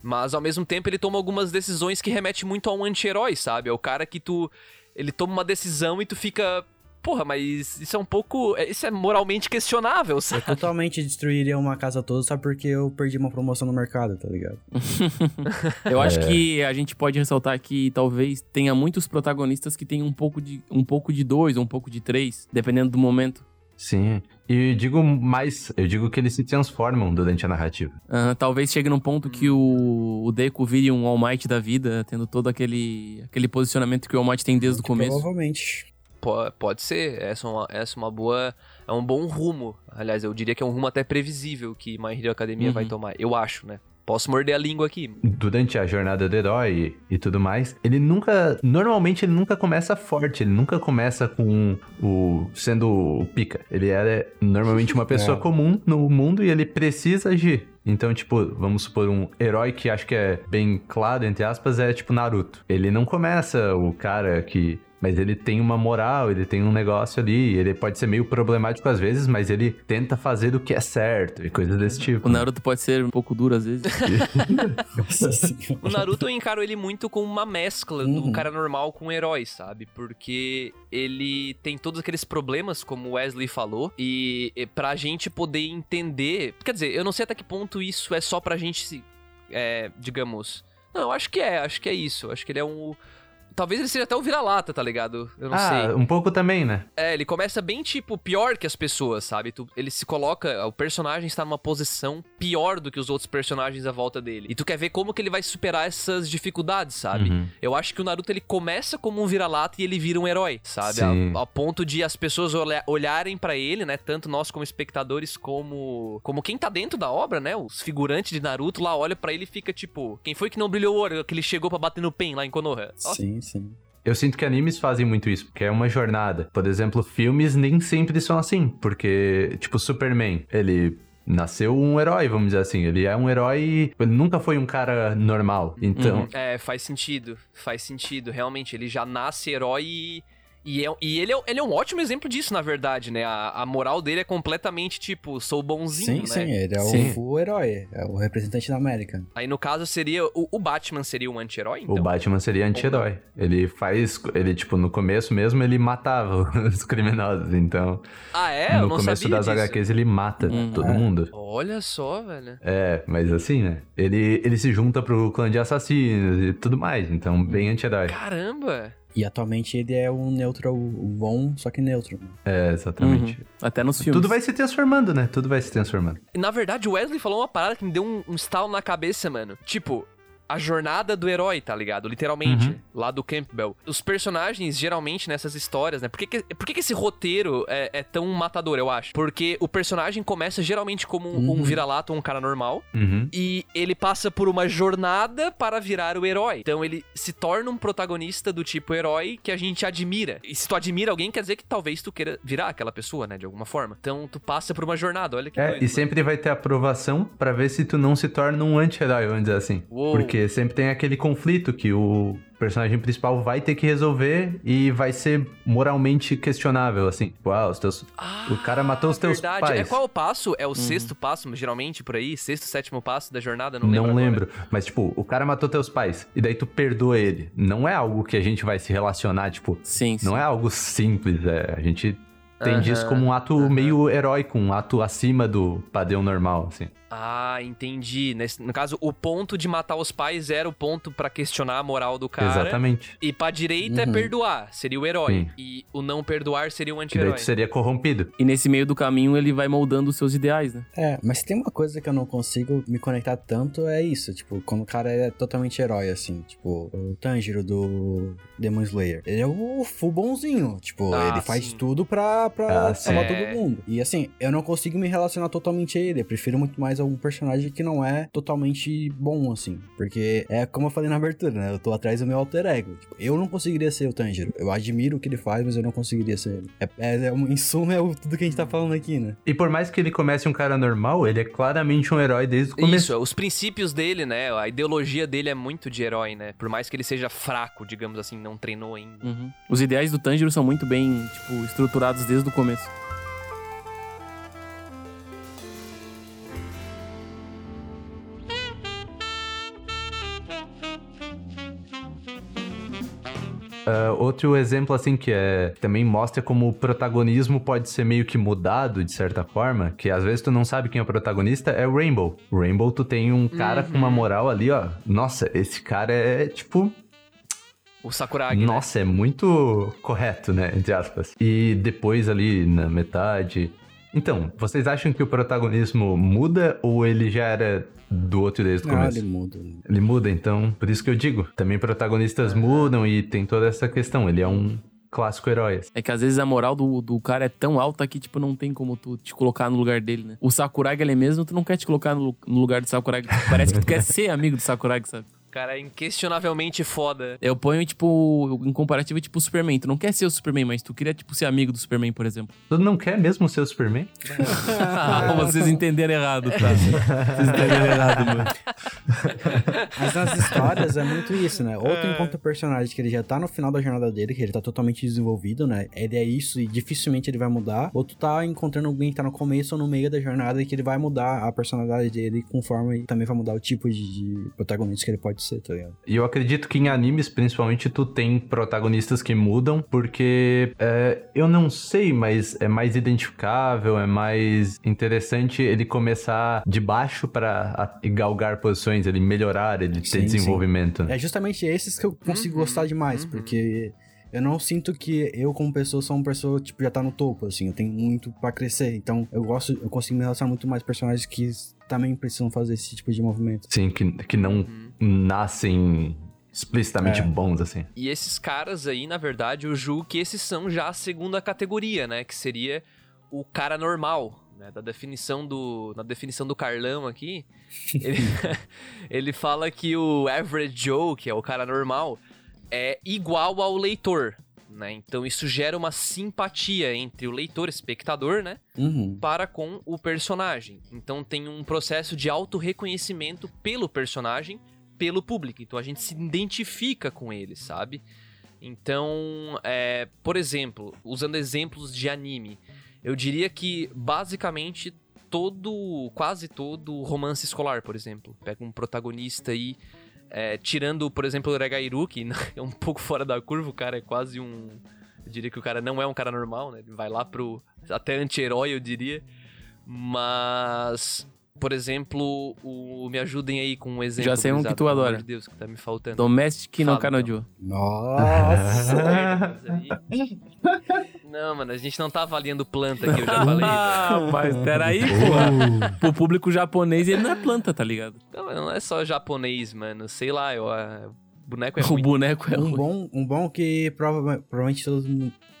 Mas ao mesmo tempo ele toma algumas decisões que remetem muito a um anti-herói, sabe? É o cara que tu. Ele toma uma decisão e tu fica. Porra, mas isso é um pouco. é- Isso é moralmente questionável, Eu sabe? totalmente destruiria uma casa toda só porque eu perdi uma promoção no mercado, tá ligado? eu acho É. que a gente pode ressaltar que talvez tenha muitos protagonistas que tenham um pouco de, um pouco de dois, ou um pouco de três, dependendo do momento. Sim. E digo mais, eu digo que eles se transformam durante a narrativa. Ah, talvez chegue num ponto que o, o Deku vire um All Might da vida, tendo todo aquele, aquele posicionamento que o All Might tem desde o começo. Provavelmente. Po- Pode ser, essa é uma, essa é uma boa. É um bom rumo. Aliás, eu diria que é um rumo até previsível que My Hero Academia Uhum. vai tomar. Eu acho, né? Posso morder a língua aqui. Durante a jornada do herói e, e tudo mais, ele nunca. Normalmente ele nunca começa forte, ele nunca começa com o. sendo o pica. Ele é normalmente uma pessoa É. comum no mundo e ele precisa agir. Então, tipo, vamos supor um herói que acho que é bem claro, entre aspas, é tipo Naruto. Ele não começa o cara que. Mas ele tem uma moral, ele tem um negócio ali. Ele pode ser meio problemático às vezes, mas ele tenta fazer o que é certo e coisas desse tipo. O Naruto pode ser um pouco duro às vezes. O Naruto eu encaro ele muito como uma mescla do Uhum. cara normal com o herói, sabe? Porque ele tem todos aqueles problemas, como o Wesley falou, e, e pra gente poder entender. Quer dizer, eu não sei até que ponto isso é só pra gente se. é, digamos. Não, eu acho que é, acho que é isso. Acho que ele é um. Talvez ele seja até o vira-lata, tá ligado? Eu não sei. ah, um pouco também, né? É, ele começa bem, tipo, pior que as pessoas, sabe? Tu- ele se coloca, o personagem está numa posição pior do que os outros personagens à volta dele. E tu quer ver como que ele vai superar essas dificuldades, sabe? Uhum. Eu acho que o Naruto, ele começa como um vira-lata e ele vira um herói, sabe? A, a ponto de as pessoas olha- olharem pra ele, né? Tanto nós como espectadores, como como quem tá dentro da obra, né? Os figurantes de Naruto lá olha pra ele e fica tipo... Quem foi que não brilhou o olho? Que ele chegou pra bater no Pen lá em Konoha. Sim, sim. Eu sinto que animes fazem muito isso, porque é uma jornada. Por exemplo, filmes nem sempre são assim, porque, tipo, Superman, ele nasceu um herói, vamos dizer assim. Ele é um herói. Ele nunca foi um cara normal. Então. Uhum. É, faz sentido. Faz sentido. Realmente, ele já nasce herói e. E, é- e ele, é, ele é um ótimo exemplo disso, na verdade, né? A, a moral dele é completamente tipo, sou bonzinho, Sim, né? sim, ele é Sim. o herói. É o representante da América. Aí no caso seria. O, o Batman seria um anti-herói? O Então? Batman seria anti-herói. Ele faz. Ele, tipo, no começo mesmo, ele matava os criminosos. Então, Ah, é? Eu no não começo sabia das disso. HQs, ele mata Hum, todo é. mundo. Olha só, velho. É, mas assim, né? Ele, ele se junta pro clã de assassinos e tudo mais. Então, bem anti-herói. Caramba! E atualmente ele é um neutro um bom, só que neutro. É, exatamente. Uhum. Até nos filmes. Tudo vai se transformando, né? Tudo vai se transformando. Na verdade, o Wesley falou uma parada que me deu um, um estalo na cabeça, mano. Tipo, a jornada do herói, tá ligado? Literalmente, Uhum. Lá do Campbell. Os personagens, geralmente, nessas histórias, né? Por que, que, por que, que esse roteiro é, é tão matador, eu acho? Porque o personagem começa geralmente como um, um Uhum. vira-lata ou um cara normal. Uhum. E ele passa por uma jornada para virar o herói. Então ele se torna um protagonista do tipo herói que a gente admira. E se tu admira alguém, quer dizer que talvez tu queira virar aquela pessoa, né? De alguma forma. Então tu passa por uma jornada, olha que É, doido, e mano. sempre vai ter aprovação pra ver se tu não se torna um anti-herói, vamos dizer assim. Uou. Porque sempre tem aquele conflito que o personagem principal vai ter que resolver e vai ser moralmente questionável, assim. Tipo, ah, os teus... o cara matou os teus verdade. pais. É qual o passo? É o sexto passo, geralmente, por aí? Sexto, sétimo passo da jornada? Não lembro. Não agora. lembro. Mas, tipo, o cara matou teus pais. E daí tu perdoa ele. Não é algo que a gente vai se relacionar, tipo... Sim, sim. Não é algo simples, é. A gente entende isso Aham, como um ato meio heróico, um ato acima do padrão normal, assim. Ah, entendi. Nesse- no caso, o ponto de matar os pais era o ponto pra questionar a moral do cara. Exatamente. E pra direita é Uhum. perdoar, seria o herói. Sim. E o não perdoar seria o daí anti-herói. tu seria corrompido. E nesse meio do caminho ele vai moldando os seus ideais, né? É, mas se tem uma coisa que eu não consigo me conectar tanto, é isso. Tipo, quando o cara é totalmente herói, assim. Tipo, o Tanjiro do Demon Slayer. Ele é o full bonzinho. Tipo, Ah, ele faz sim. tudo pra, pra Ah, salvar sim. todo mundo. E assim, eu não consigo me relacionar totalmente a ele. Eu prefiro muito mais algum personagem que não é totalmente bom, assim. Porque é como eu falei na abertura, né? Eu tô atrás do meu alter ego. Tipo, eu não conseguiria ser o Tanjiro. Eu admiro o que ele faz, mas eu não conseguiria ser ele. É, é, é um- em suma, é o- tudo que a gente tá falando aqui, né? E por mais que ele comece um cara normal, ele é claramente um herói desde o começo. Isso, os princípios dele, né? A ideologia dele é muito de herói, né? Por mais que ele seja fraco, digamos assim, não treinou ainda. Uhum. Os ideais do Tanjiro são muito bem, tipo, estruturados desde o começo. Ah, outro exemplo, assim, que é também mostra como o protagonismo pode ser meio que mudado, de certa forma, que às vezes tu não sabe quem é o protagonista, é o Rainbow. O Rainbow, tu tem um cara com uma moral ali, ó. Nossa, esse cara é, tipo, O Sakuragi, né? Nossa, é muito correto, né? Entre aspas. E depois ali na metade. Então, vocês acham que o protagonismo muda ou ele já era do outro desde o Ah, começo? ele muda. Ele muda, então, por isso que eu digo. Também protagonistas mudam e tem toda essa questão. Ele é um clássico herói. assim. É que às vezes a moral do, do cara é tão alta que, tipo, não tem como tu te colocar no lugar dele, né? O Sakuragi, ele mesmo, tu não quer te colocar no, no lugar do Sakuragi. Parece que tu quer ser amigo do Sakuragi, sabe? O cara é inquestionavelmente foda. Eu ponho, tipo, em comparativo, tipo, o Superman. Tu não quer ser o Superman, mas tu queria, tipo, ser amigo do Superman, por exemplo. Tu não quer mesmo ser o Superman? Ah, vocês entenderam errado, tá? Vocês entenderam errado, mano. Mas nas histórias é muito isso, né? Ou tu encontra um personagem que ele já tá no final da jornada dele, que ele tá totalmente desenvolvido, né? Ele é isso e dificilmente ele vai mudar. Ou tu tá encontrando alguém que tá no começo ou no meio da jornada e que ele vai mudar a personalidade dele conforme também vai mudar o tipo de, de protagonista que ele pode ser, tá ligado? E eu acredito que em animes, principalmente, tu tem protagonistas que mudam, porque é, eu não sei, mas é mais identificável, é mais interessante ele começar de baixo pra a- galgar posições, ele melhorar, ele ter Sim, desenvolvimento. É justamente esses que eu consigo Uhum, gostar demais, uhum. porque eu não sinto que eu, como pessoa, sou uma pessoa, tipo, já tá no topo, assim, eu tenho muito pra crescer. Então, eu gosto, eu consigo me relacionar muito mais com personagens que também precisam fazer esse tipo de movimento. Sim, que, que não Uhum. Nascem explicitamente É. bons, assim. E esses caras aí, na verdade, eu julgo que esses são já a segunda categoria, né? Que seria o cara normal, né? Da definição do... Na definição do Carlão aqui, ele, ele fala que o average Joe, que é o cara normal, é igual ao leitor, né? Então isso gera uma simpatia entre o leitor, espectador, né? Uhum. Para com o personagem. Então tem um processo de auto-reconhecimento pelo personagem, pelo público. Então a gente se identifica com ele, sabe? Então, é, por exemplo, usando exemplos de anime, eu diria que basicamente todo, quase todo romance escolar, por exemplo, pega um protagonista aí, é, tirando, por exemplo, o Regairu, que é um pouco fora da curva, o cara é quase um. Eu diria que o cara não é um cara normal, né? Ele vai lá pro. até anti-herói, eu diria. Mas. Por exemplo, o, me ajudem aí com um exemplo. Já sei um que tu adora. de Deus, que tá me faltando. Domestic no Fala, Kanojo. Nossa! Não, mano, a gente não tá avaliando planta aqui, eu já falei. Ah, mas peraí, porra. Pro público japonês, ele não é planta, tá ligado? Não, mas não é só japonês, mano. Sei lá, eu, a- boneco é O ruim. boneco é um, ruim. bom, um bom que prova- provavelmente todos,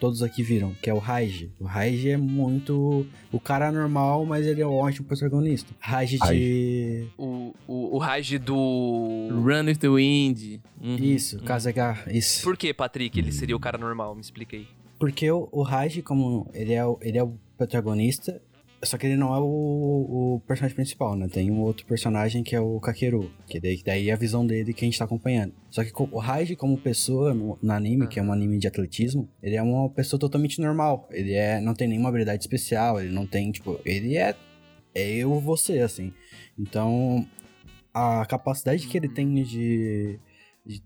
todos aqui viram, que é o Raiji. O Raiji é muito. O cara normal, mas ele é um ótimo protagonista. Raiji de. O, o, o Raj do. Run with the Wind. Uhum. Isso, Kazaga. Isso. Por que, Patrick, ele seria o cara normal? Me explica aí. Porque o, o Raiji, como ele é, o- ele é o protagonista, só que ele não é o, o personagem principal, né? Tem um outro personagem que é o Kakeru, que daí, daí é a visão dele que a gente tá acompanhando. Só que o Raiji, como pessoa no, no anime, que é um anime de atletismo, ele é uma pessoa totalmente normal. Ele é, não tem nenhuma habilidade especial, ele não tem, tipo, ele é, é eu, você, assim. Então, a capacidade que ele tem de de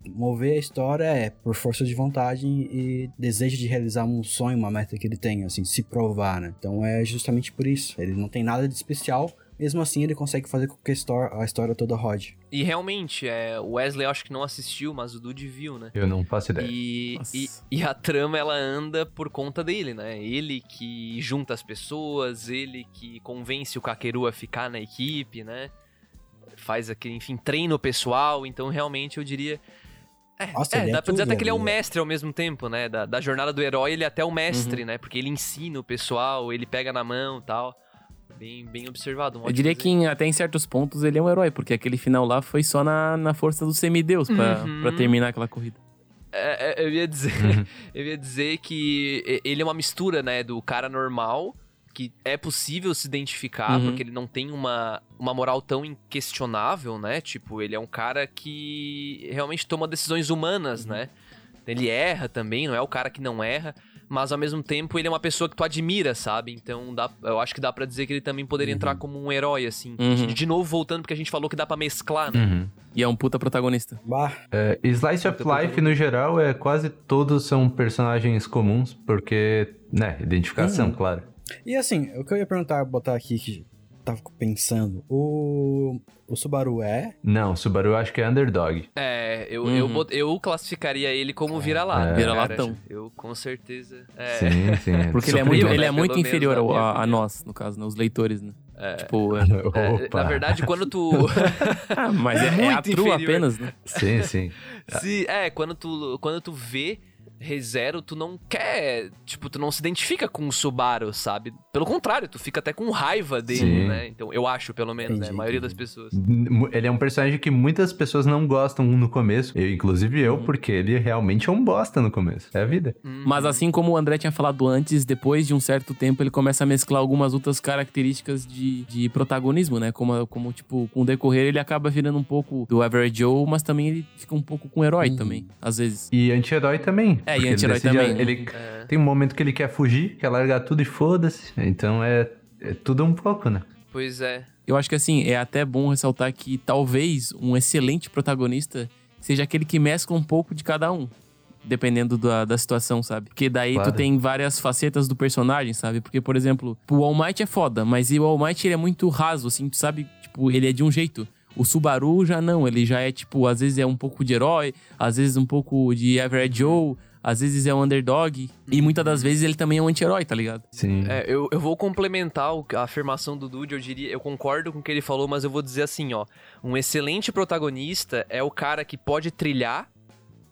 mover a história é por força de vontade e desejo de realizar um sonho, uma meta que ele tem, assim, se provar, né? Então é justamente por isso. Ele não tem nada de especial, mesmo assim ele consegue fazer com que a história, toda rode. E realmente, é, o Wesley eu acho que não assistiu, mas o Dude viu, né? Eu não faço ideia. E, e, e a trama ela anda por conta dele, né? Ele que junta as pessoas, ele que convence o Kakeru a ficar na equipe, né? Faz aquele, enfim, treina o pessoal, então realmente eu diria. É, Nossa, é, é dá pra dizer até que ele é o ele é- mestre ao mesmo tempo, né? Da, da jornada do herói, ele é até o Uhum. mestre, né? Porque ele ensina o pessoal, ele pega na mão e tal. Bem, bem observado. um Eu diria que em- até em certos pontos ele é um herói, porque aquele final lá foi só na, na força do semideus pra, Uhum. pra terminar aquela corrida. É, é, eu ia dizer, Uhum. eu ia dizer que ele é uma mistura, né, do cara normal, que é possível se identificar, Uhum. porque ele não tem uma, uma moral tão inquestionável, né? Tipo, ele é um cara que realmente toma decisões humanas, Uhum. né? Ele erra também, não é o cara que não erra, mas ao mesmo tempo ele é uma pessoa que tu admira, sabe? Então dá, eu acho que dá pra dizer que ele também poderia entrar como um herói, assim. Uhum. De, de novo, voltando, porque a gente falou que dá pra mesclar, né? Uhum. E é um puta protagonista. Bah, É, Slice of Life, no geral, é quase todos são personagens comuns, porque, né, identificação, Uhum. claro. E assim, o que eu ia perguntar, botar aqui que tava pensando, o, o Subaru é? Não, Subaru eu acho que é underdog. É, eu, Uhum. eu, bot- eu classificaria ele como vira-lata. É. Vira-latão. cara. Eu, com certeza. É, Sim, sim. Porque ele é muito, né? ele é Pelo muito inferior ao- a, a nós, no caso, né? Os leitores, né? É. Tipo, é... É, na verdade, quando tu. Ah, mas é, é a Muito true inferior. apenas, né? Sim, sim. se, é, quando tu, quando tu vê ReZero, tu não quer. Tipo, tu não se identifica com o Subaru, sabe? Pelo contrário, tu fica até com raiva dele, Sim. né? Então, eu acho, pelo menos, né? A Entendi, maioria entendi. das pessoas. Ele é um personagem que muitas pessoas não gostam no começo. Eu, inclusive eu, porque ele realmente é um bosta no começo. É a vida. Hum, Mas assim como o André tinha falado antes, depois de um certo tempo ele começa a mesclar algumas outras características de, de protagonismo, né? Como, como, tipo, com o decorrer ele acaba virando um pouco do Average Joe, mas também ele fica um pouco com o herói Uhum. também, às vezes. E anti-herói também. É, e anti-herói também. Ele É. tem um momento que ele quer fugir, quer largar tudo e foda-se. Então é, é tudo um pouco, né? Pois é. Eu acho que assim, é até bom ressaltar que talvez um excelente protagonista seja aquele que mescla um pouco de cada um. Dependendo da, da situação, sabe? Porque daí Claro. tu tem várias facetas do personagem, sabe? Porque, por exemplo, o All Might é foda, mas o All Might ele é muito raso, assim, tu sabe? Tipo, ele é de um jeito. O Subaru já não, ele já é tipo, às vezes é um pouco de herói, às vezes um pouco de Average Joe, às vezes é um underdog, e muitas das vezes ele também é um anti-herói, tá ligado? Sim. É, eu, eu vou complementar a afirmação do Dude, eu diria, eu concordo com o que ele falou, mas eu vou dizer assim, ó, um excelente protagonista é o cara que pode trilhar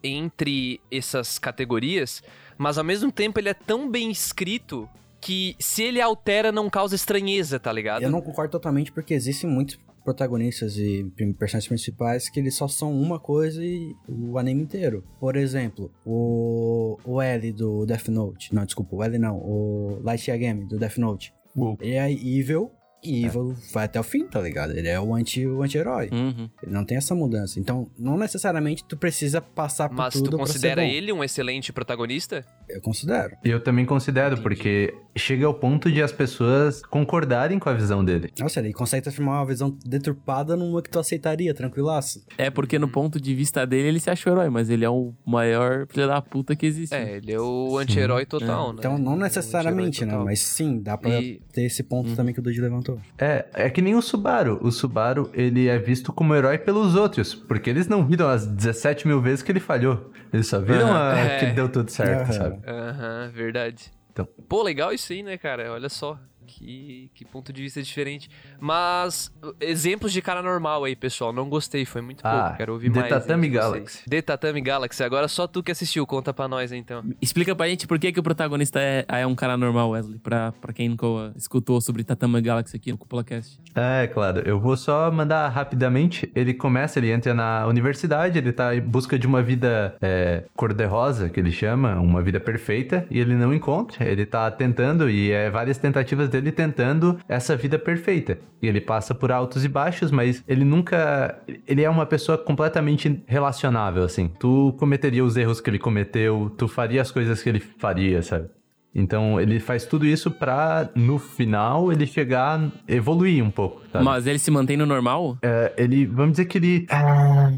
entre essas categorias, mas ao mesmo tempo ele é tão bem escrito que se ele altera não causa estranheza, tá ligado? Eu não concordo totalmente porque existem muitos protagonistas e personagens principais que eles só são uma coisa e o anime inteiro. Por exemplo, o, o L do Death Note. Não, desculpa, o L não. O Light Yagami do Death Note. Ele é evil e evil vai até o fim, tá ligado? Ele é o anti- o anti-herói. Uhum. Ele não tem essa mudança. Então, não necessariamente tu precisa passar por Mas tudo tu pra considera ser bom. ele um excelente protagonista? Eu considero. Eu também considero, Entendi. porque chega ao ponto de as pessoas concordarem com a visão dele. Nossa, ele consegue transformar uma visão deturpada numa que tu aceitaria, tranquilaço. É porque no ponto de vista dele, ele se acha o herói, mas ele é o maior filho da puta que existe. É, ele é o anti-herói total, né? Então, não é necessariamente, anti-herói né? Mas sim, dá pra E- ter esse ponto também que o Dude levantou. É, é que nem o Subaru. O Subaru, ele é visto como herói pelos outros, porque eles não viram as 17 mil vezes que ele falhou. Eles só viram Aham. a É. que deu tudo certo, Aham. sabe? Aham, verdade. Então. Pô, legal isso aí, né, cara? Olha só. Que, que ponto de vista diferente. Mas, exemplos de cara normal aí, pessoal. Não gostei, foi muito Ah, pouco. Quero ouvir The mais. Vocês. Galaxy. The Tatame Galaxy. Agora só tu que assistiu. Conta pra nós, então. Explica pra gente por que, que o protagonista é, é um cara normal, Wesley, pra, pra quem nunca escutou sobre Tatama Galaxy aqui no CupolaCast. É, claro. Eu vou só mandar rapidamente. Ele começa, ele entra na universidade, ele tá em busca de uma vida é, cor-de-rosa, que ele chama, uma vida perfeita, e ele não encontra. Ele tá tentando, e é várias tentativas dele tentando essa vida perfeita. E ele passa por altos e baixos, mas ele nunca. Ele é uma pessoa completamente relacionável, assim. Tu cometeria os erros que ele cometeu, tu faria as coisas que ele faria, sabe? Então ele faz tudo isso pra, no final, ele chegar, evoluir um pouco, sabe? Mas ele se mantém no normal? É, ele, vamos dizer que ele. ah,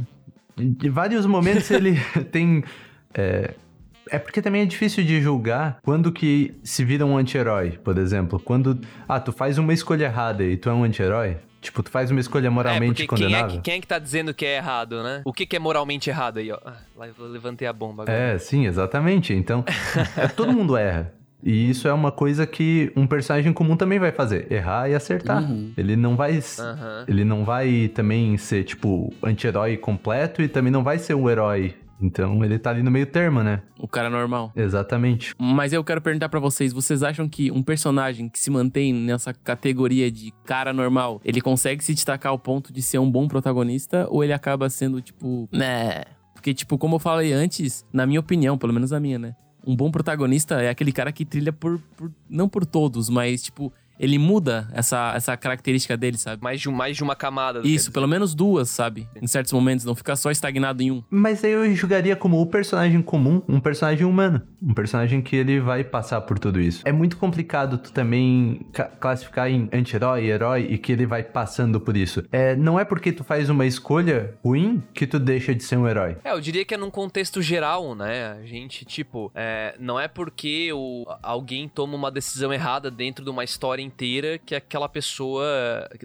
Em vários momentos ele tem. É, é porque também é difícil de julgar quando que se vira um anti-herói, por exemplo. Quando. Ah, tu faz uma escolha errada e tu é um anti-herói. Tipo, tu faz uma escolha É, moralmente porque quem é, condenável. que, quem é que tá dizendo que é errado, né? O que, que é moralmente errado aí, ó? Ah, lá eu levantei a bomba agora. É, sim, exatamente. Então, é, todo mundo erra. E isso é uma coisa que um personagem comum também vai fazer, errar e acertar. Uhum. Ele não vai Aham. ele não vai também ser tipo anti-herói completo e também não vai ser um herói. Então ele tá ali no meio termo, né? O cara normal. Exatamente. Mas eu quero perguntar pra vocês, vocês acham que um personagem que se mantém nessa categoria de cara normal, ele consegue se destacar ao ponto de ser um bom protagonista ou ele acaba sendo tipo, né? Porque tipo, como eu falei antes, na minha opinião, pelo menos a minha, né? Um bom protagonista é aquele cara que trilha por, por não por todos, mas tipo, ele muda essa, essa característica dele, sabe? Mais, de, mais de uma camada. Isso, pelo menos duas, sabe? Em certos momentos, não ficar só estagnado em um. Mas aí eu julgaria como o personagem comum, um personagem humano. Um personagem que ele vai passar por tudo isso. É muito complicado tu também ca- classificar em anti-herói, herói e que ele vai passando por isso. É, não é porque tu faz uma escolha ruim que tu deixa de ser um herói. É, eu diria que é num contexto geral, né? A gente, tipo, é, não é porque o, alguém toma uma decisão errada dentro de uma história inteira que aquela pessoa,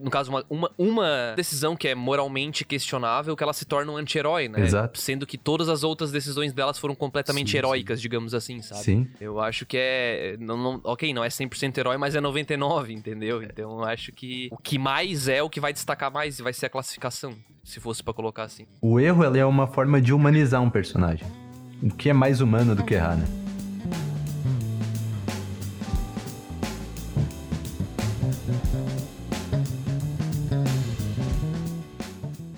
no caso, uma, uma, uma decisão que é moralmente questionável, que ela se torna um anti-herói, né? Exato. Sendo que todas as outras decisões delas foram completamente Sim, heróicas, digamos assim, sabe? Sim. Eu acho que é. Não, não- ok, não é 100% herói, mas é 99%, entendeu? Então eu acho que o que mais é o que vai destacar mais e vai ser a classificação, se fosse pra colocar assim. O erro é uma forma de humanizar um personagem. O que é mais humano do que errar, né?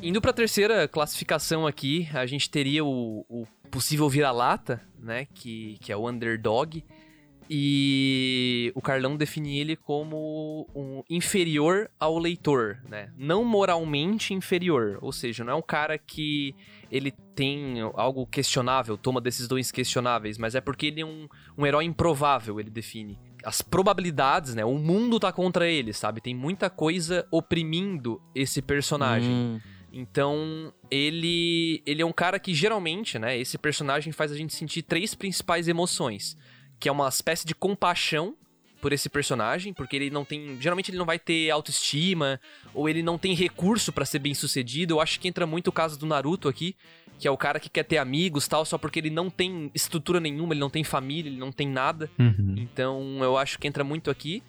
Indo pra terceira classificação aqui, a gente teria o, o possível vira-lata, né? Que, que é o underdog. E o Carlão define ele como um inferior ao leitor, né? Não moralmente inferior. Ou seja, não é um cara que ele tem algo questionável, toma decisões questionáveis, mas é porque ele é um, um herói improvável, ele define. As probabilidades, né? O mundo tá contra ele, sabe? Tem muita coisa oprimindo esse personagem. Hum, Então, ele ele é um cara que geralmente, né, esse personagem faz a gente sentir três principais emoções, que é uma espécie de compaixão por esse personagem, porque ele não tem, geralmente ele não vai ter autoestima ou ele não tem recurso pra ser bem-sucedido. Eu acho que entra muito o caso do Naruto aqui, que é o cara que quer ter amigos, tal, só porque ele não tem estrutura nenhuma, ele não tem família, ele não tem nada. Uhum. Então eu acho que entra muito aqui.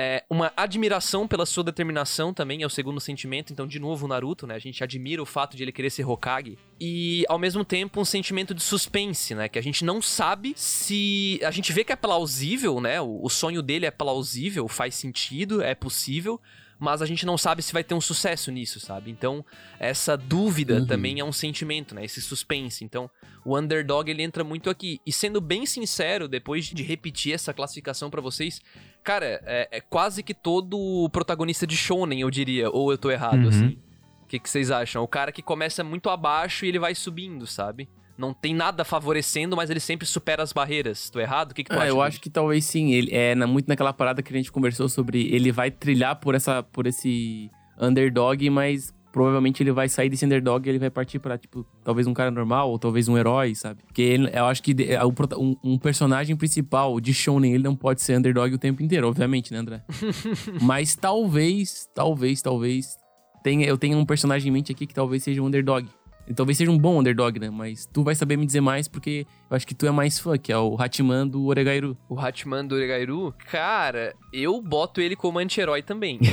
É, uma admiração pela sua determinação também é o segundo sentimento. Então, de novo, o Naruto, né? A gente admira o fato de ele querer ser Hokage. E, ao mesmo tempo, um sentimento de suspense, né? Que a gente não sabe se... A gente vê que é plausível, né? O, o sonho dele é plausível, faz sentido, é possível. mas a gente não sabe se vai ter um sucesso nisso, sabe? Então, essa dúvida Uhum. também é um sentimento, né? Esse suspense. Então, o underdog ele entra muito aqui. E sendo bem sincero, depois de repetir essa classificação pra vocês, cara, é, é quase que todo protagonista de shonen, eu diria, ou eu tô errado, Uhum. assim. O que, que vocês acham? O cara que começa muito abaixo e ele vai subindo, sabe? Não tem nada favorecendo, mas ele sempre supera as barreiras. Tô errado? O que, que tu Ah, acha? eu acho que talvez sim. Ele é na- muito naquela parada que a gente conversou sobre. Ele vai trilhar por essa, por esse underdog, mas provavelmente ele vai sair desse underdog e ele vai partir pra, tipo, talvez um cara normal ou talvez um herói, sabe? Porque ele- eu acho que é um, um personagem principal de shonen ele não pode ser underdog o tempo inteiro, obviamente, né, André? mas talvez, talvez, talvez tenha, eu tenha um personagem em mente aqui que talvez seja um underdog. Talvez seja um bom underdog, né? Mas tu vai saber me dizer mais porque eu acho que tu é mais fã, que é o Hatman do Oregairu. O Hatman do Oregairu, cara, eu boto ele como anti-herói também.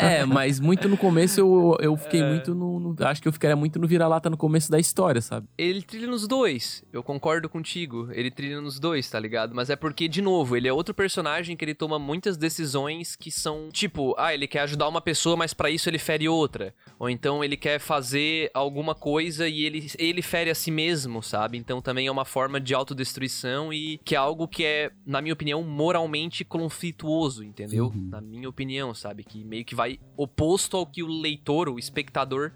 É, mas muito no começo eu, eu fiquei muito no, no- Acho que eu ficaria muito no vira-lata no começo da história, sabe? ele trilha nos dois. Eu concordo contigo. Ele trilha nos dois, tá ligado? Mas é porque, de novo, ele é outro personagem que ele toma muitas decisões que são tipo, ah, ele quer ajudar uma pessoa, mas pra isso ele fere outra. Ou então ele quer fazer alguma coisa e ele, ele fere a si mesmo, sabe? Então também é uma forma de autodestruição e que é algo que é, na minha opinião, moralmente conflituoso, entendeu? Uhum. Na minha opinião, sabe? Que meio que vai oposto ao que o leitor, o espectador,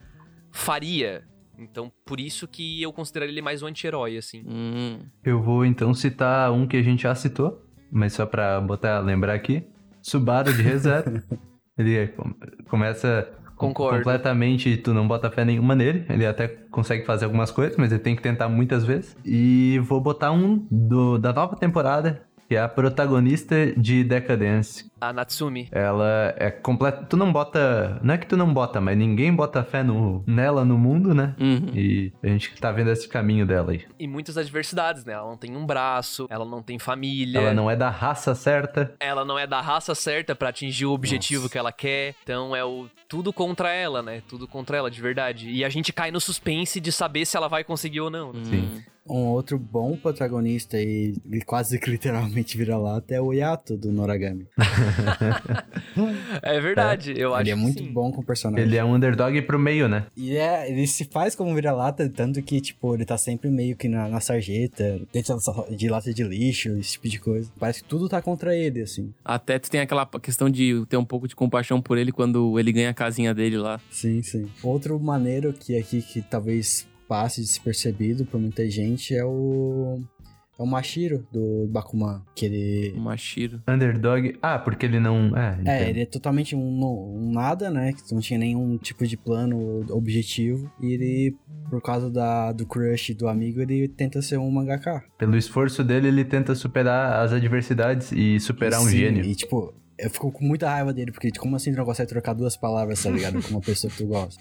faria. Então, por isso que eu considero ele mais um anti-herói, assim. Hum. Eu vou então citar um que a gente já citou, mas só pra botar, lembrar aqui. Subaru de ReZero. ele é- com- começa com- Concordo. completamente, tu não bota fé nenhuma nele. Ele até consegue fazer algumas coisas, mas ele tem que tentar muitas vezes. E vou botar um do- da nova temporada, que é a protagonista de Decadence. A Natsumi. Ela é completa. Tu não bota. Não é que tu não bota, mas ninguém bota fé no, nela no mundo, né? Uhum. E a gente tá vendo esse caminho dela aí. E muitas adversidades, né? Ela não tem um braço, ela não tem família. Ela não é da raça certa. ela não é da raça certa pra atingir o objetivo Nossa. que ela quer. Então é o tudo contra ela, né? Tudo contra ela, de verdade. E a gente cai no suspense de saber se ela vai conseguir ou não. né? Sim. Um outro bom protagonista e quase que literalmente vira-lata é o Yato do Noragami. É verdade, eu acho Ele é muito sim. bom com o personagem. Ele é um underdog pro meio, né? E é, ele se faz como vira-lata, tanto que, tipo, ele tá sempre meio que na, na sarjeta, dentro de lata de lixo, esse tipo de coisa. Parece que tudo tá contra ele, assim. Até tu tem aquela questão de ter um pouco de compaixão por ele quando ele ganha a casinha dele lá. Sim, sim. Outro maneiro que aqui que talvez passe despercebido por muita gente é o. É o Mashiro do Bakuman. Que ele. O Mashiro. Underdog. Ah, porque ele não. É, É, ele é totalmente um, um nada, né? Que não tinha nenhum tipo de plano objetivo. E ele, por causa da, do crush do amigo, ele tenta ser um mangaka. Pelo esforço dele, ele tenta superar as adversidades e superar um Sim, gênio. E tipo, eu fico com muita raiva dele, porque como assim tu não consegue trocar duas palavras, tá ligado? Com uma pessoa que tu gosta.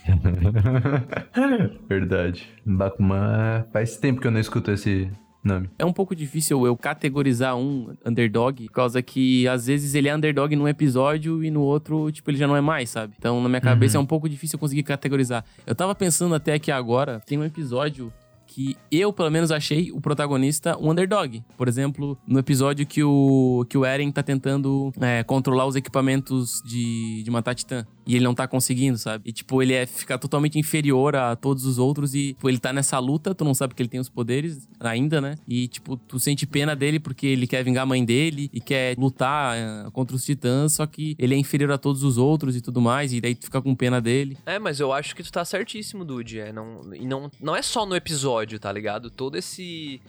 Verdade. Bakuman. Faz tempo que eu não escuto esse nome. É um pouco difícil eu categorizar um underdog, por causa que às vezes ele é underdog num episódio e no outro, tipo, ele já não é mais, sabe? Então, na minha cabeça é um pouco difícil eu conseguir categorizar. Eu tava pensando até aqui agora, tem um episódio que eu, pelo menos, achei o protagonista um underdog. Por exemplo, no episódio que o, que o Eren tá tentando é, controlar os equipamentos de, de matar titã. E ele não tá conseguindo, sabe? E, tipo, ele é ficar totalmente inferior a todos os outros e, tipo, ele tá nessa luta, tu não sabe que ele tem os poderes ainda, né? E, tipo, tu sente pena dele porque ele quer vingar a mãe dele e quer lutar é, contra os titãs, só que ele é inferior a todos os outros e tudo mais, e daí tu fica com pena dele. É, mas eu acho que tu tá certíssimo, Dude. É, não, e não, não é só no episódio, tá ligado? Todo esse.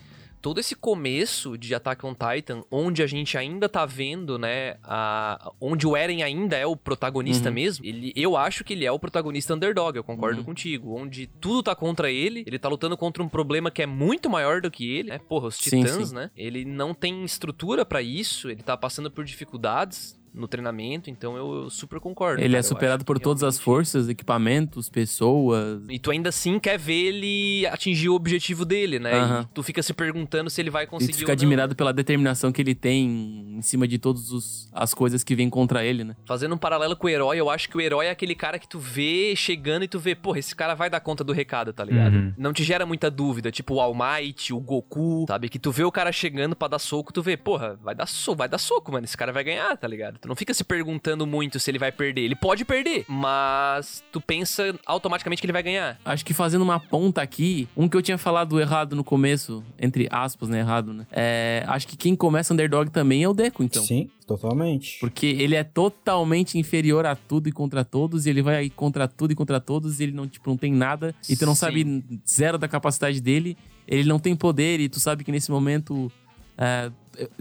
Todo esse começo de Attack on Titan, onde a gente ainda tá vendo, né? A, onde o Eren ainda é o protagonista Uhum. mesmo, ele, eu acho que ele é o protagonista underdog, eu concordo Uhum. contigo. Onde tudo tá contra ele, ele tá lutando contra um problema que é muito maior do que ele, né? Porra, os Sim, titãs, sim. né? Ele não tem estrutura pra isso, ele tá passando por dificuldades no treinamento, então eu, super concordo. Ele cara, é superado por todas as realmente- forças, equipamentos, pessoas. e tu ainda assim quer ver ele atingir o objetivo dele, né? Aham. E tu fica se perguntando se ele vai E conseguir tu fica ou não. admirado pela determinação que ele tem em cima de todas as coisas que vêm contra ele, né? Fazendo um paralelo com o herói, eu acho que o herói é aquele cara que tu vê chegando e tu vê, porra, esse cara vai dar conta do recado, tá ligado? Uhum. Não te gera muita dúvida, tipo o All Might, o Goku, sabe? Que tu vê o cara chegando pra dar soco, tu vê, porra, vai dar soco, vai dar soco, mano, esse cara vai ganhar, tá ligado? Tu não fica se perguntando muito se ele vai perder. Ele pode perder, mas tu pensa automaticamente que ele vai ganhar. Acho que fazendo uma ponta aqui, um que eu tinha falado errado no começo, entre aspas, né? Errado, né? É, acho que quem começa underdog também é o Deco, então. Sim, totalmente. Porque ele é totalmente inferior a tudo e contra todos, e ele vai contra tudo e contra todos, e ele não, tipo, não tem nada, e tu não Sim. sabe zero da capacidade dele, ele não tem poder, e tu sabe que nesse momento. É,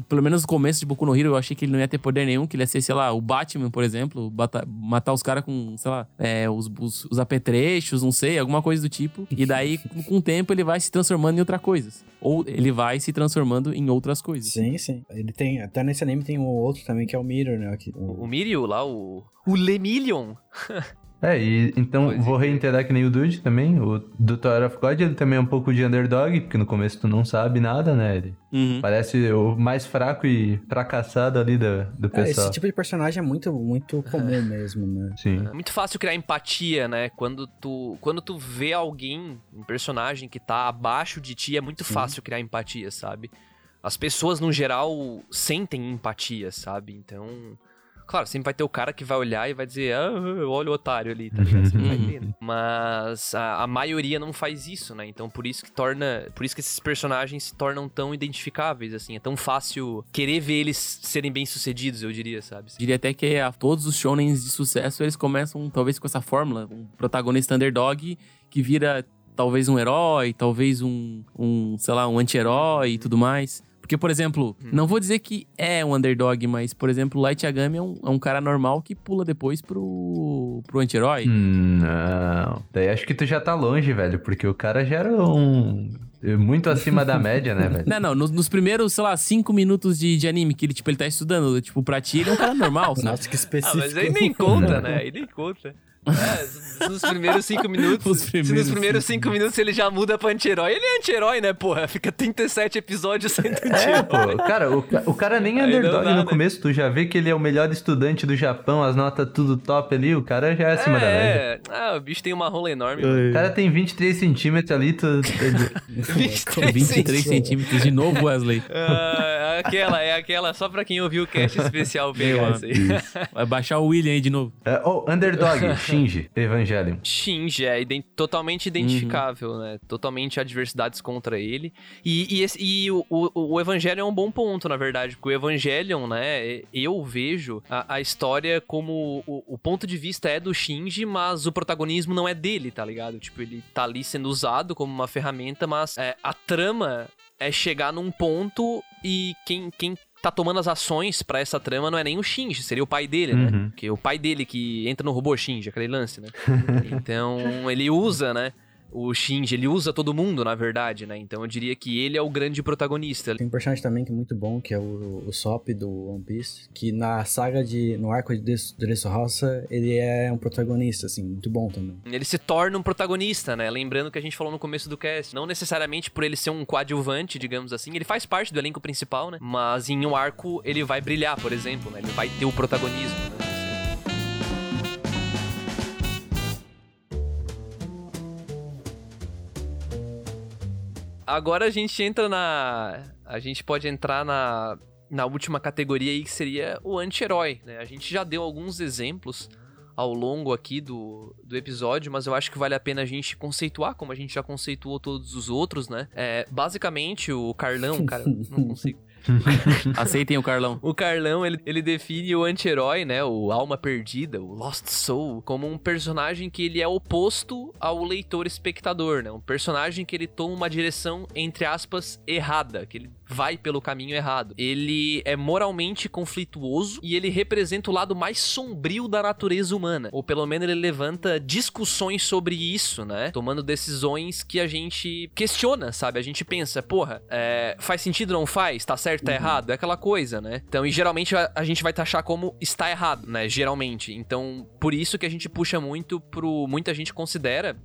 pelo menos no começo de Boku no Hero, eu achei que ele não ia ter poder nenhum, que ele ia ser, sei lá, o Batman, por exemplo, bata- matar os caras com, sei lá, é, os, os, os apetrechos, não sei, alguma coisa do tipo. E daí, com, com o tempo, ele vai se transformando em outra coisa. Ou ele vai se transformando em outras coisas. Sim, sim. Ele tem. Até nesse anime tem um outro também que é o Mirror, né? Que, o- O Mirio lá, o. O Lemillion. É, e então Pois vou é. reiterar que nem o Dude também, o do Tower of God, ele também é um pouco de underdog, porque no começo tu não sabe nada, né? Ele Uhum. parece o mais fraco e fracassado ali da, do É, pessoal. esse tipo de personagem é muito, muito comum mesmo, né? Sim. É muito fácil criar empatia, né? Quando tu, quando tu vê alguém, um personagem que tá abaixo de ti, é muito fácil criar empatia, sabe? As pessoas, no geral, sentem empatia, sabe? Então, claro, sempre vai ter o cara que vai olhar e vai dizer, ah, olha o otário ali, tá ligado? Sempre vai ter, né? Mas a, a maioria não faz isso, né? Então, por isso que torna. Por isso que esses personagens se tornam tão identificáveis, assim. É tão fácil querer ver eles serem bem-sucedidos, eu diria, sabe? Diria até que a, todos os shonens de sucesso, eles começam talvez com essa fórmula, um protagonista underdog que vira talvez um herói, talvez um, um sei lá, um anti-herói e tudo mais. Porque, por exemplo, não vou dizer que é um underdog, mas, por exemplo, o Light Yagami é um, é um cara normal que pula depois pro, pro anti-herói. Hum, Não. Daí acho que tu já tá longe, velho, porque o cara já era um. Muito acima da média, né, velho? Não, não, nos, nos primeiros, sei lá, cinco minutos de, de anime que ele, tipo, ele tá estudando, tipo, pra ti ele é um cara normal, sabe? Nossa, que Ah, específico. mas aí nem conta, né? Aí nem conta. É, nos primeiros cinco minutos. Os se primeiros nos primeiros cinco minutos ele já muda pra anti-herói, ele é anti-herói, né, porra? Fica 37 episódios sendo É, anti-herói. pô, cara, o, o cara nem é underdog dá, no né? começo, tu já vê que ele é o melhor estudante do Japão, as notas tudo top ali, o cara já é acima da média. É, ah, o bicho tem uma rola enorme. O cara tem 23 centímetros ali, tu. 23 23 centímetros de novo, Wesley. Ah, aquela, é aquela, só pra quem ouviu o cast especial pegar essa aí. Vai baixar o William aí de novo. É, oh, underdog, Shinji, Evangelion. Shinji é ident- totalmente identificável, né? Totalmente adversidades contra ele. E, e, esse- e o, o, o Evangelho é um bom ponto, na verdade, porque o Evangelion, né? Eu vejo a, a história como o, o ponto de vista é do Shinji, mas o protagonismo não é dele, tá ligado? Tipo, ele tá ali sendo usado como uma ferramenta, mas é, a trama é chegar num ponto e quem. quem Tá tomando as ações pra essa trama não é nem o Shinji, seria o pai dele, né? Uhum. Porque o pai dele que entra no robô Shinji, aquele lance, né? Então, ele usa, né? O Shinji, ele usa todo mundo, na verdade, né? Então eu diria que ele é o grande protagonista. Tem um personagem também que é muito bom, que é o, o Sop do One Piece, que na saga de. no arco de Dressrosa, ele é um protagonista, assim, muito bom também. Ele se torna um protagonista, né? Lembrando que a gente falou no começo do cast. Não necessariamente por ele ser um coadjuvante, digamos assim. Ele faz parte do elenco principal, né? Mas em um arco ele vai brilhar, por exemplo, né? Ele vai ter o protagonismo, né? Agora a gente entra na. A gente pode entrar na, na última categoria aí, que seria o anti-herói, né? A gente já deu alguns exemplos ao longo aqui do, do episódio, mas eu acho que vale a pena a gente conceituar, como a gente já conceituou todos os outros, né? É, basicamente, o Carlão, cara, não consigo. Aceitem o Carlão. O Carlão, ele, ele define o anti-herói, né? O alma perdida, o Lost Soul, como um personagem que ele é oposto ao leitor espectador, né? Um personagem que ele toma uma direção, entre aspas, errada, que ele vai pelo caminho errado. Ele é moralmente conflituoso e ele representa o lado mais sombrio da natureza humana. Ou pelo menos ele levanta discussões sobre isso, né? Tomando decisões que a gente questiona, sabe? A gente pensa, porra, é, faz sentido ou não faz? Tá certo, tá errado? É aquela coisa, né? Então, e geralmente a, a gente vai taxar como está errado, né? Geralmente. Então, por isso que a gente puxa muito pro. Muita gente considera.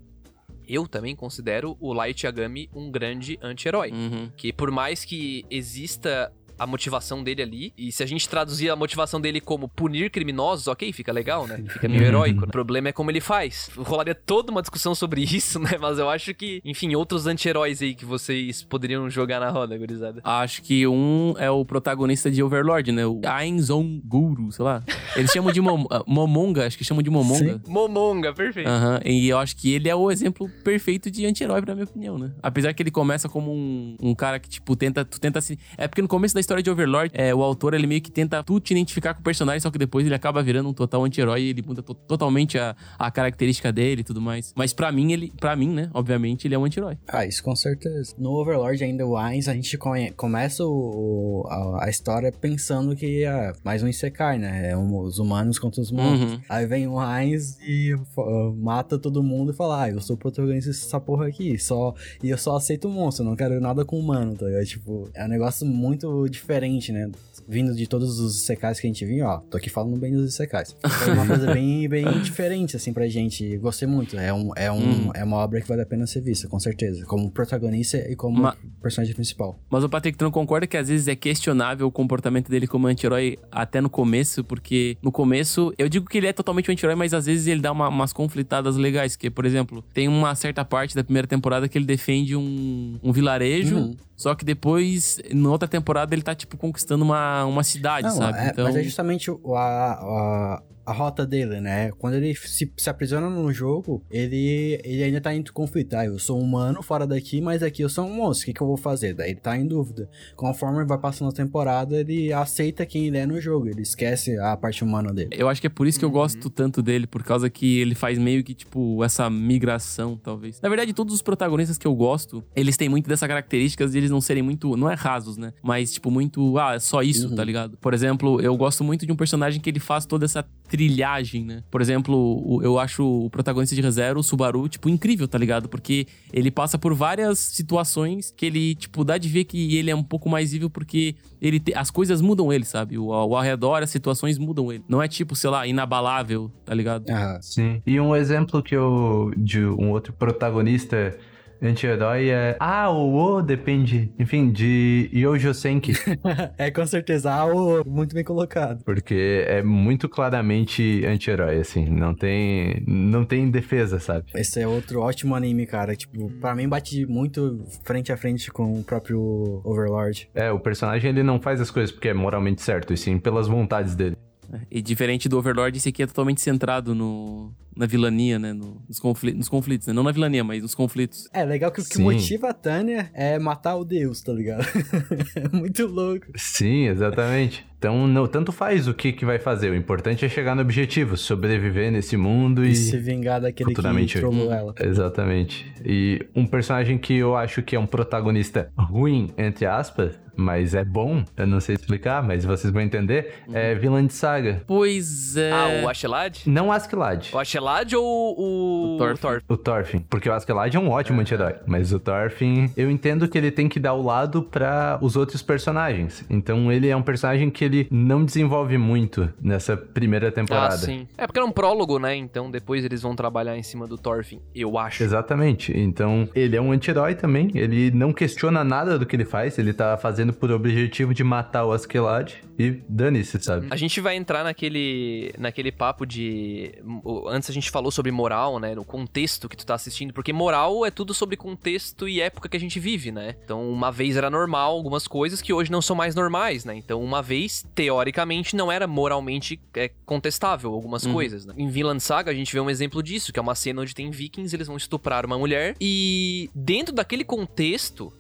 Eu também considero o Light Yagami um grande anti-herói. Uhum. Que por mais que exista a motivação dele ali. E se a gente traduzir a motivação dele como punir criminosos, ok, fica legal, né? Fica meio heróico. Né? O problema é como ele faz. Rolaria toda uma discussão sobre isso, né? Mas eu acho que, enfim, outros anti-heróis aí que vocês poderiam jogar na roda, gurizada. Acho que um é o protagonista de Overlord, né? O Ainzon Guru, sei lá. Eles chamam de Mom Momonga, acho que chamam de Momonga. Sim. Momonga, perfeito. Aham, uhum. e eu acho que ele é o exemplo perfeito de anti-herói, pra minha opinião, né? Apesar que ele começa como um, um cara que, tipo, tenta, tu tenta se. É porque no começo da história de Overlord, é, o autor ele meio que tenta tu te identificar com o personagem, só que depois ele acaba virando um total anti-herói e ele muda to totalmente a, a característica dele e tudo mais. Mas para mim, ele, para mim, né, obviamente, ele é um anti-herói. Ah, isso com certeza. No Overlord ainda, o Ainz, a gente come, começa o, a, a, história pensando que é mais um Isekai, né? É um, os humanos contra os monstros. Uhum. Aí vem o Ainz e uh, mata todo mundo e fala, ah, eu sou o protagonista dessa porra aqui, só, e eu só aceito o monstro, não quero nada com humano, tá ligado? Tipo, é um negócio muito diferente, né? Vindo de todos os secais que a gente viu, ó, tô aqui falando bem dos secais. Foi uma coisa bem, bem diferente, assim, pra gente. Gostei muito. É, um, é, um, uhum. é uma obra que vale a pena ser vista, com certeza. Como protagonista e como Ma personagem principal. Mas o Patrick, tu não concorda que às vezes é questionável o comportamento dele como anti-herói até no começo? Porque no começo, eu digo que ele é totalmente um anti-herói, mas às vezes ele dá uma, umas conflitadas legais. Que, por exemplo, tem uma certa parte da primeira temporada que ele defende um, um vilarejo. Uhum. Só que depois, na outra temporada, ele tá, tipo, conquistando uma, uma cidade, Não, sabe? É, então... Mas é justamente a, a, a rota dele, né? Quando ele se, se aprisiona no jogo, ele, ele ainda tá em conflito. Ah, eu sou humano fora daqui, mas aqui eu sou um monstro. O que, que eu vou fazer? Daí ele tá em dúvida. Conforme vai passando a temporada, ele aceita quem ele é no jogo. Ele esquece a parte humana dele. Eu acho que é por isso que eu uhum. gosto tanto dele, por causa que ele faz meio que, tipo, essa migração, talvez. Na verdade, todos os protagonistas que eu gosto, eles têm muito dessa característica de eles não serem muito. Não é rasos, né? Mas, tipo, muito. Ah, é só isso, tá uhum. tá ligado? Por exemplo, eu gosto muito de um personagem que ele faz toda essa trilhagem, né? Por exemplo, eu acho o protagonista de ReZero, o Subaru, tipo, incrível, tá ligado? Porque ele passa por várias situações que ele, tipo, dá de ver que ele é um pouco mais evil porque ele te... as coisas mudam ele, sabe? O, ao redor, as situações mudam ele. Não é tipo, sei lá, inabalável, tá ligado? Ah, sim. E um exemplo que eu. de um outro protagonista Anti-herói é. Ah, o O depende, enfim, de Yojo Senki. é com certeza, ah, o muito bem colocado. Porque é muito claramente anti-herói, assim. Não tem. Não tem defesa, sabe? Esse é outro ótimo anime, cara. Tipo, pra mim bate muito frente a frente com o próprio Overlord. É, o personagem ele não faz as coisas porque é moralmente certo, e sim pelas vontades dele. E diferente do Overlord, esse aqui é totalmente centrado no, na vilania, né? No, nos, conflitos, nos conflitos, né? Não na vilania, mas nos conflitos. É, legal que o que motiva a Tânia é matar o Deus, tá ligado? Muito louco. Sim, exatamente. Então, não, tanto faz o que, que vai fazer. O importante é chegar no objetivo, sobreviver nesse mundo e... e se vingar daquele futuramente... que trollou ela. Exatamente. E um personagem que eu acho que é um protagonista ruim, entre aspas, mas é bom, eu não sei explicar, mas vocês vão entender, uhum. é vilã de saga. Pois é... Ah, o Ashelad? Não Askeladd. O Ashelad ou o... O Thorfinn. O Thorfinn. Porque o Askeladd é um ótimo é. anti-herói, mas o Thorfinn, eu entendo que ele tem que dar o lado para os outros personagens. Então ele é um personagem que ele não desenvolve muito nessa primeira temporada. Ah, sim. É porque é um prólogo, né? Então depois eles vão trabalhar em cima do Thorfinn, eu acho. Exatamente. Então ele é um anti-herói também. Ele não questiona nada do que ele faz. Ele tá fazendo por objetivo de matar o Askeladd e dane-se, sabe? A gente vai entrar naquele, naquele papo de. Antes a gente falou sobre moral, né? No contexto que tu tá assistindo, porque moral é tudo sobre contexto e época que a gente vive, né? Então, uma vez era normal algumas coisas que hoje não são mais normais, né? Então, uma vez, teoricamente, não era moralmente é, contestável algumas uhum. coisas, né? Em Vinland Saga, a gente vê um exemplo disso, que é uma cena onde tem vikings, eles vão estuprar uma mulher, e dentro daquele contexto,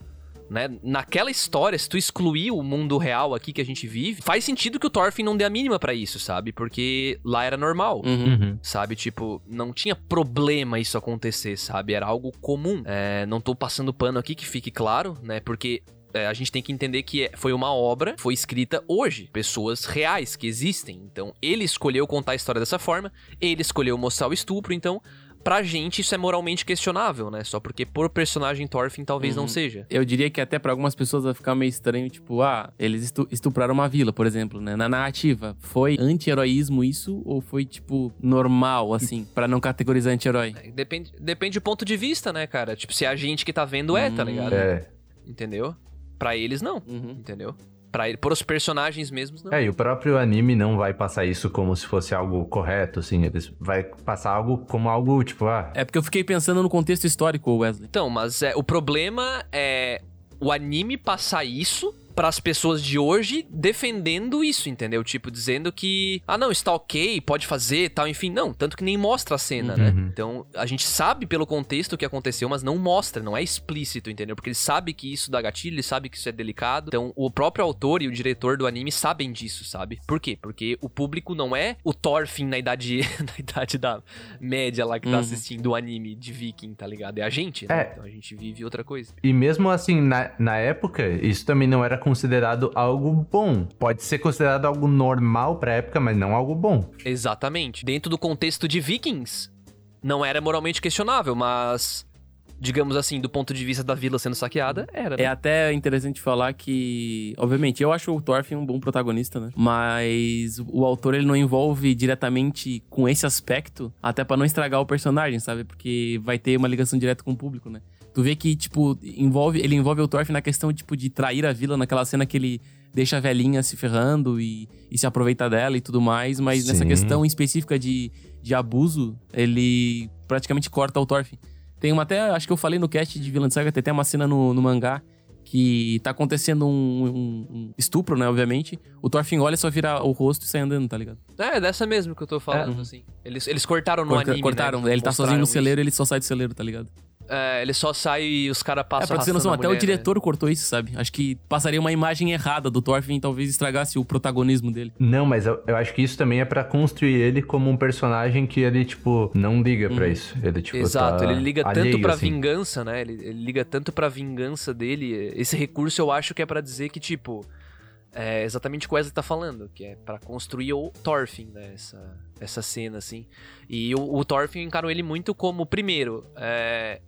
né? Naquela história, se tu excluir o mundo real aqui que a gente vive, faz sentido que o Thorfinn não dê a mínima para isso, sabe? Porque lá era normal, uhum. uhum. sabe? Tipo, não tinha problema isso acontecer, sabe? Era algo comum. É, não tô passando pano aqui, que fique claro, né? Porque é, a gente tem que entender que foi uma obra, foi escrita hoje, pessoas reais que existem. Então, ele escolheu contar a história dessa forma, ele escolheu mostrar o estupro, então pra gente isso é moralmente questionável, né? Só porque por personagem Thorfinn talvez uhum. não seja. Eu diria que até para algumas pessoas vai ficar meio estranho, tipo, ah, eles estupraram uma vila, por exemplo, né? Na narrativa, foi anti-heroísmo isso ou foi, tipo, normal, assim, para não categorizar anti-herói? É, depende, depende do ponto de vista, né, cara? Tipo, se a gente que tá vendo é, tá ligado? É. Entendeu? Para eles, não. Uhum. Entendeu? Pra ele, pros personagens mesmos, não. É, e o próprio anime não vai passar isso como se fosse algo correto, assim. Eles vai passar algo como algo, tipo, ah, É porque eu fiquei pensando no contexto histórico, Wesley. Então, mas é, o problema é o anime passar isso para as pessoas de hoje defendendo isso, entendeu? Tipo, dizendo que, ah, não, está ok, pode fazer tal, enfim. Não, tanto que nem mostra a cena, né? Uhum. Então, a gente sabe pelo contexto o que aconteceu, mas não mostra, não é explícito, entendeu? Porque ele sabe que isso dá gatilho, ele sabe que isso é delicado. Então, o próprio autor e o diretor do anime sabem disso, sabe? Por quê? Porque o público não é o Thorfinn na idade, na idade da média lá que tá Uhum. assistindo o anime de Viking, tá ligado? É a gente, né? É. Então a gente vive outra coisa. E mesmo assim, na, na época, isso também não era considerado algo bom. Pode ser considerado algo normal pra época, mas não algo bom. Exatamente. Dentro do contexto de Vikings, não era moralmente questionável, mas. Digamos assim, do ponto de vista da vila sendo saqueada, era. né? É até interessante falar que, obviamente, eu acho o Thorfinn um bom protagonista, né? Mas o autor ele não envolve diretamente com esse aspecto, até pra não estragar o personagem, sabe? Porque vai ter uma ligação direta com o público, né? Tu vê que, tipo, envolve, ele envolve o Thorfinn na questão, tipo, de trair a vila, naquela cena que ele deixa a velhinha se ferrando e, e se aproveita dela e tudo mais, mas nessa Sim. questão específica de, de abuso, ele praticamente corta o Thorfinn. Tem uma até, acho que eu falei no cast de Vilã Saga, tem até uma cena no, no mangá que tá acontecendo um, um- um estupro, né, obviamente. O Thorfinn olha, só vira o rosto e sai andando, tá ligado? É, dessa mesmo que eu tô falando, É. assim. Eles, eles cortaram no Corta- anime. cortaram, né? ele tá Mostraram sozinho no isso. celeiro, ele só sai do celeiro, tá ligado? É, ele só sai e os caras É, passam pra ter noção, até o mulher, né? diretor cortou isso, sabe? Acho que passaria uma imagem errada do Thorfinn e talvez estragasse o protagonismo dele. Não, mas eu, eu acho que isso também é pra construir ele como um personagem que ele, tipo, não liga pra Uhum. isso. Ele, tipo, Exato, tá ele liga tanto alheio, pra assim. vingança, né? Ele, ele liga tanto pra vingança dele. Esse recurso eu acho que é pra dizer que, tipo, é exatamente o que o Wesley tá falando, que é pra construir o Thorfinn, né? Essa, essa cena, assim. E o, o Thorfinn encaram ele muito como, primeiro, é,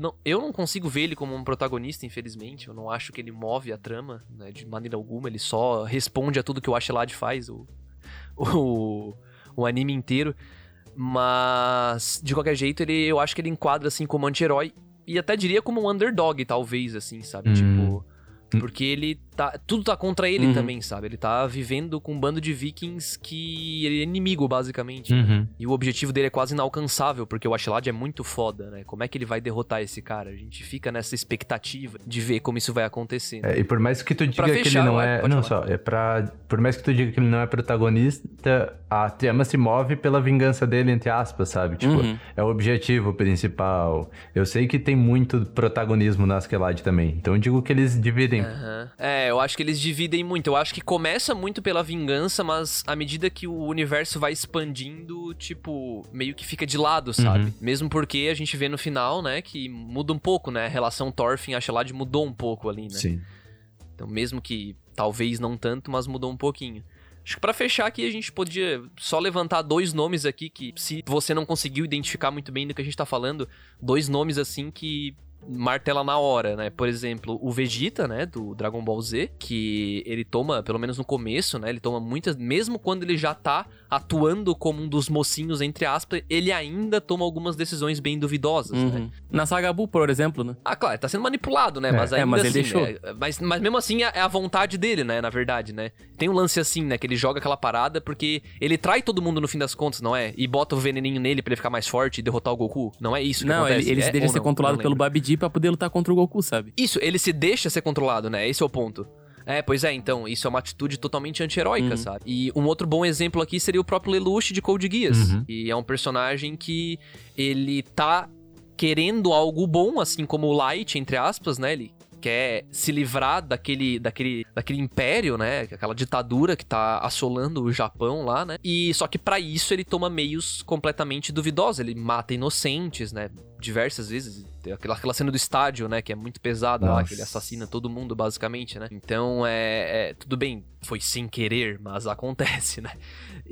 não, eu não consigo ver ele como um protagonista, infelizmente. Eu não acho que ele move a trama, né, de maneira alguma. Ele só responde a tudo que o Ashelad faz, o, o, o anime inteiro. Mas, de qualquer jeito, ele, eu acho que ele enquadra, assim, como anti-herói. E até diria como um underdog, talvez, assim, sabe? Hum. Tipo... Porque ele tá. Tudo tá contra ele Uhum. também, sabe? Ele tá vivendo com um bando de vikings que ele é inimigo, basicamente. Uhum. E o objetivo dele é quase inalcançável, porque o Ashlad é muito foda, né? Como é que ele vai derrotar esse cara? A gente fica nessa expectativa de ver como isso vai acontecer. né? É, e por mais que tu diga Pra que fechar, ele não é. pode Não, falar. só, é pra. Por mais que tu diga que ele não é protagonista, a trama se move pela vingança dele, entre aspas, sabe? Tipo, Uhum. é o objetivo principal. Eu sei que tem muito protagonismo na Askeladd também. Então eu digo que eles dividem. Aham. É, eu acho que eles dividem muito. Eu acho que começa muito pela vingança, mas à medida que o universo vai expandindo, tipo, meio que fica de lado, sabe? Uhum. Mesmo porque a gente vê no final, né, que muda um pouco, né? A relação Thorfinn e Ashelad mudou um pouco ali, né? Sim. Então, mesmo que talvez não tanto, mas mudou um pouquinho. Acho que pra fechar aqui a gente podia só levantar dois nomes aqui que, se você não conseguiu identificar muito bem do que a gente tá falando, dois nomes assim que martela na hora, né? Por exemplo, o Vegeta, né, do Dragon Ball Z, que ele toma, pelo menos no começo, né, ele toma muitas, mesmo quando ele já tá atuando como um dos mocinhos entre aspas, ele ainda toma algumas decisões bem duvidosas, né? Uhum. Na saga Buu, por exemplo, né? Ah, claro, tá sendo manipulado, né? É. mas É, ainda mas ele assim, deixou. é, mas, mas mesmo assim é é a vontade dele, né? Na verdade, né? Tem um lance assim, né? Que ele joga aquela parada porque ele trai todo mundo no fim das contas, não é? E bota o veneninho nele pra ele ficar mais forte e derrotar o Goku. Não é isso que não, acontece? ele, ele É se deixa ser não? controlado Não pelo. Babidi pra poder lutar contra o Goku, sabe? Isso, ele se deixa ser controlado, né? Esse é o ponto. É, pois é, então, isso é uma atitude totalmente anti-heróica, Uhum. sabe? E um outro bom exemplo aqui seria o próprio Lelouch de Code Geass. Uhum. E é um personagem que ele tá querendo algo bom, assim como o Light, entre aspas, né? Ele quer se livrar daquele, daquele, daquele império, né? Aquela ditadura que tá assolando o Japão lá, né? E só que pra isso ele toma meios completamente duvidosos. Ele mata inocentes, né? Diversas vezes. Tem Aquela, aquela cena do estádio, né? Que é muito pesada lá, Nossa. que ele assassina todo mundo, basicamente, né? Então é, é- Tudo bem, foi sem querer, mas acontece, né?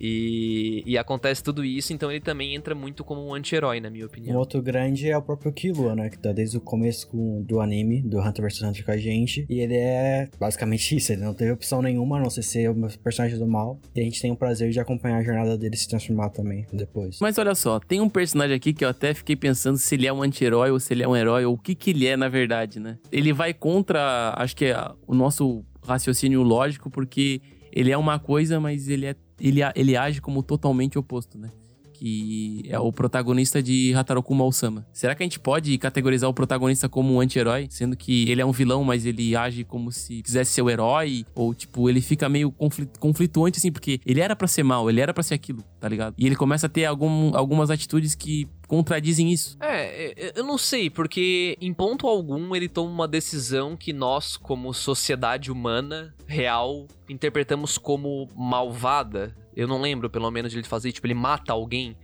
E, e acontece tudo isso, então ele também entra muito como um anti-herói, na minha Um opinião. outro grande é o próprio Killua, né? Que tá desde o começo com- do anime, do Hunter vs Hunter com a gente. E ele é basicamente isso. Ele não teve opção nenhuma, a não ser ser o personagem do mal. E a gente tem o prazer de acompanhar a jornada dele se transformar também depois. Mas olha só, tem um personagem aqui que eu até fiquei pensando se ele é um anti-herói ou se ele é um herói, ou o que que ele é na verdade, né? Ele vai contra, acho que é o nosso raciocínio lógico, porque ele é uma coisa, mas ele, é, ele, ele age como totalmente oposto, né? Que é o protagonista de Hataroku Osama. Será que a gente pode categorizar o protagonista como um anti-herói, sendo que ele é um vilão, mas ele age como se quisesse ser o herói? Ou, tipo, ele fica meio conflituante, assim, porque ele era para ser mal, ele era para ser aquilo, tá ligado? E ele começa a ter algum, algumas atitudes que contradizem isso. É, é, eu não sei, porque em ponto algum ele toma uma decisão que nós, como sociedade humana real, interpretamos como malvada. Eu não lembro, pelo menos, de ele fazer, tipo, ele mata alguém.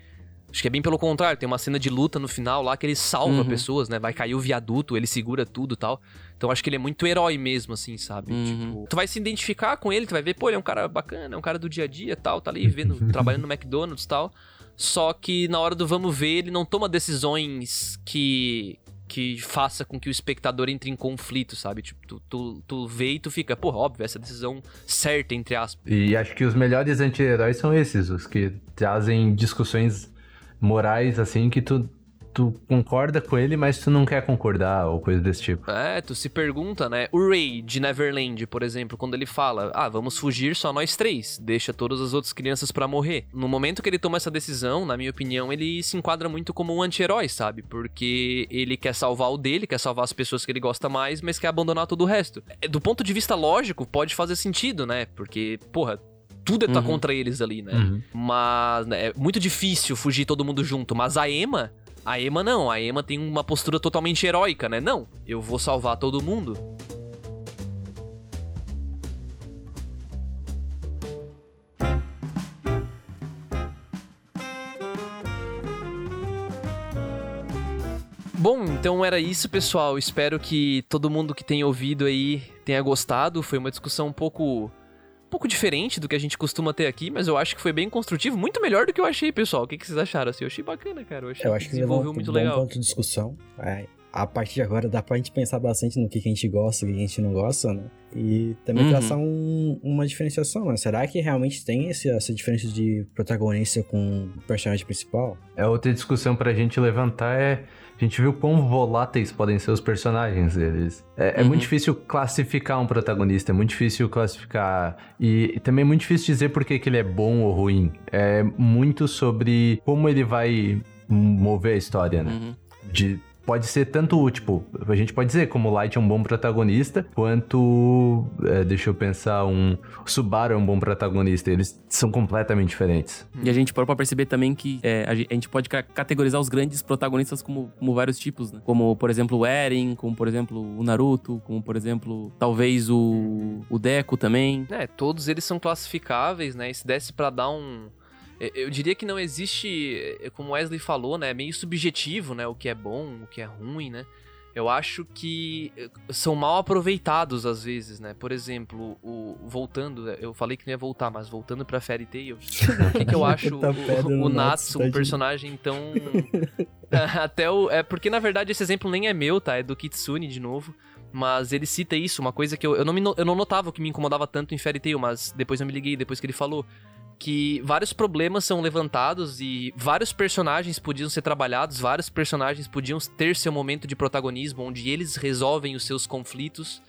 Acho que é bem pelo contrário, tem uma cena de luta no final lá que ele salva uhum. pessoas, né? Vai cair o viaduto, ele segura tudo tal. Então acho que ele é muito herói mesmo, assim, sabe? Uhum. Tipo, tu vai se identificar com ele, tu vai ver, pô, ele é um cara bacana, é um cara do dia a dia tal, tá ali vendo, trabalhando no McDonald's tal. Só que na hora do vamos ver, ele não toma decisões que que faça com que o espectador entre em conflito, sabe? Tipo, tu, tu, tu vê e tu fica, porra, óbvio, essa decisão certa, entre aspas. E acho que os melhores anti-heróis são esses, os que trazem discussões morais, assim, que tu tu concorda com ele, mas tu não quer concordar ou coisa desse tipo. É, tu se pergunta, né? O Ray de Neverland, por exemplo, quando ele fala: "Ah, vamos fugir só nós três, deixa todas as outras crianças para morrer". No momento que ele toma essa decisão, na minha opinião, ele se enquadra muito como um anti-herói, sabe? Porque ele quer salvar o dele, quer salvar as pessoas que ele gosta mais, mas quer abandonar todo o resto. É, do ponto de vista lógico, pode fazer sentido, né? Porque, porra, tudo é tá uhum. contra eles ali, né? Uhum. Mas né, é muito difícil fugir todo mundo junto. Mas a Emma, a Emma não, a Emma tem uma postura totalmente heróica, né? Não, eu vou salvar todo mundo. Bom, então era isso, pessoal. Espero que todo mundo que tenha ouvido aí tenha gostado. Foi uma discussão um pouco pouco diferente do que a gente costuma ter aqui, mas eu acho que foi bem construtivo, muito melhor do que eu achei, pessoal. O que, que vocês acharam? Assim, eu achei bacana, cara. Eu, achei eu acho que desenvolveu um muito bom legal. ponto de discussão. É, a partir de agora dá pra gente pensar bastante no que, que a gente gosta e o que a gente não gosta, né? E também uhum. traçar um, uma diferenciação, né? Será que realmente tem esse, essa diferença de protagonista com o personagem principal? É outra discussão pra gente levantar é a gente viu quão voláteis podem ser os personagens deles. É, é uhum. muito difícil classificar um protagonista, é muito difícil classificar. E, e também é muito difícil dizer por que, que ele é bom ou ruim. É muito sobre como ele vai mover a história, né? Uhum. De pode ser tanto, tipo, a gente pode dizer como o Light é um bom protagonista, quanto, é, deixa eu pensar, um Subaru é um bom protagonista. Eles são completamente diferentes. E a gente pode perceber também que é, a gente pode categorizar os grandes protagonistas como, como vários tipos, né? Como, por exemplo, o Eren, como, por exemplo, o Naruto, como, por exemplo, talvez o, o Deku também. É, todos eles são classificáveis, né? E se desse pra dar um eu diria que não existe, eh, como Wesley falou, né, meio subjetivo, né, o que é bom, o que é ruim, né? Eu acho que eh, são mal aproveitados às vezes, né? Por exemplo, o voltando, eu falei que não ia voltar, mas voltando para Fairy Tail, o que, que eu acho tá o, o Natsu um personagem tão até o é porque na verdade esse exemplo nem é meu, tá? É do Kitsune de novo. Mas ele cita isso, uma coisa que eu, eu, não, me, eu não notava que me incomodava tanto em Fairy Tail, mas depois eu me liguei, depois que ele falou que vários problemas são levantados e vários personagens podiam ser trabalhados, vários personagens podiam ter seu momento de protagonismo, onde eles resolvem os seus conflitos,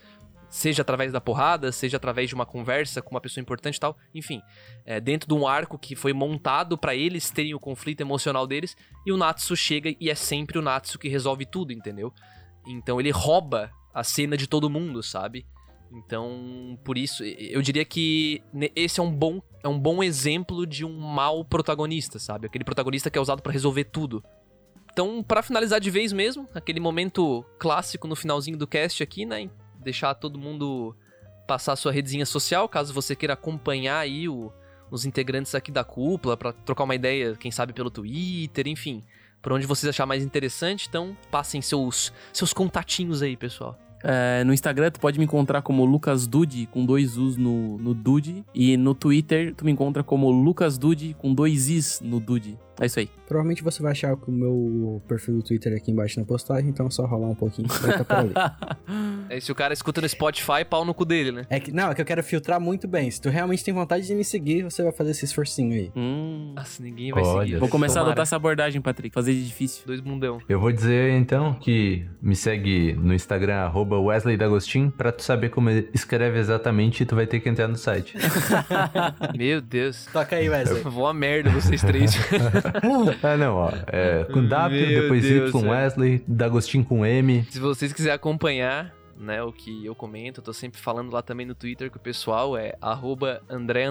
seja através da porrada, seja através de uma conversa com uma pessoa importante e tal. Enfim, é, dentro de um arco que foi montado para eles terem o conflito emocional deles, e o Natsu chega e é sempre o Natsu que resolve tudo, entendeu? Então ele rouba a cena de todo mundo, sabe? Então, por isso, eu diria que esse é um bom, é um bom exemplo de um mau protagonista, sabe? Aquele protagonista que é usado para resolver tudo. Então, para finalizar de vez mesmo, aquele momento clássico no finalzinho do cast aqui, né? Deixar todo mundo passar sua redezinha social, caso você queira acompanhar aí o, os integrantes aqui da cúpula, para trocar uma ideia, quem sabe pelo Twitter, enfim, por onde vocês achar mais interessante. Então, passem seus, seus contatinhos aí, pessoal. É, no Instagram, tu pode me encontrar como Lucas Dude, com dois U's no, no Dude. E no Twitter, tu me encontra como Lucas Dude, com dois Is no Dude. É isso aí. Provavelmente você vai achar o meu perfil do Twitter aqui embaixo na postagem, então é só rolar um pouquinho que vai por ali. Aí se o cara escuta no Spotify, pau no cu dele, né? É que, não, é que eu quero filtrar muito bem. Se tu realmente tem vontade de me seguir, você vai fazer esse esforcinho aí. Hum. Nossa, ninguém vai Olha, seguir. Vou começar a Tomara. adotar essa abordagem, Patrick. Fazer de difícil. Dois bundão. Eu vou dizer então que me segue no Instagram, arroba Wesley D'Agostin, pra tu saber como escreve exatamente tu vai ter que entrar no site. Meu Deus. Toca aí, Wesley. Vou a merda vocês três. ah, não, ó. É com W, Meu depois Deus, Y, velho. Wesley, D'Agostin com M. Se vocês quiserem acompanhar, né, o que eu comento, eu tô sempre falando lá também no Twitter com o pessoal, é arroba André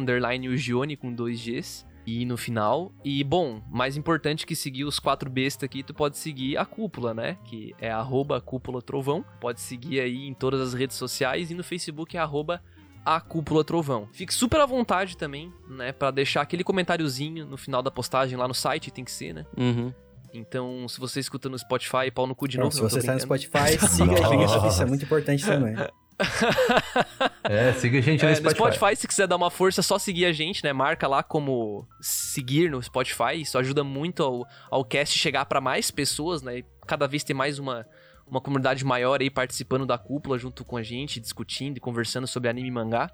Ugione com dois Gs. E no final. E, bom, mais importante que seguir os quatro bestas aqui, tu pode seguir a cúpula, né? Que é arroba cúpula trovão. Pode seguir aí em todas as redes sociais e no Facebook é arroba a cúpula trovão. Fique super à vontade também, né? Pra deixar aquele comentáriozinho no final da postagem lá no site, tem que ser, né? Uhum. Então, se você escuta no Spotify, pau no cu de Não, novo. se você está no. Spotify, siga a gente. Isso é muito importante também. É, siga a gente É, no no Spotify. Spotify, se quiser dar uma força, é só seguir a gente, né? Marca lá como seguir no Spotify. Isso ajuda muito ao, ao cast chegar pra mais pessoas, né? E cada vez ter mais uma, uma comunidade maior aí participando da cúpula junto com a gente, discutindo e conversando sobre anime e mangá.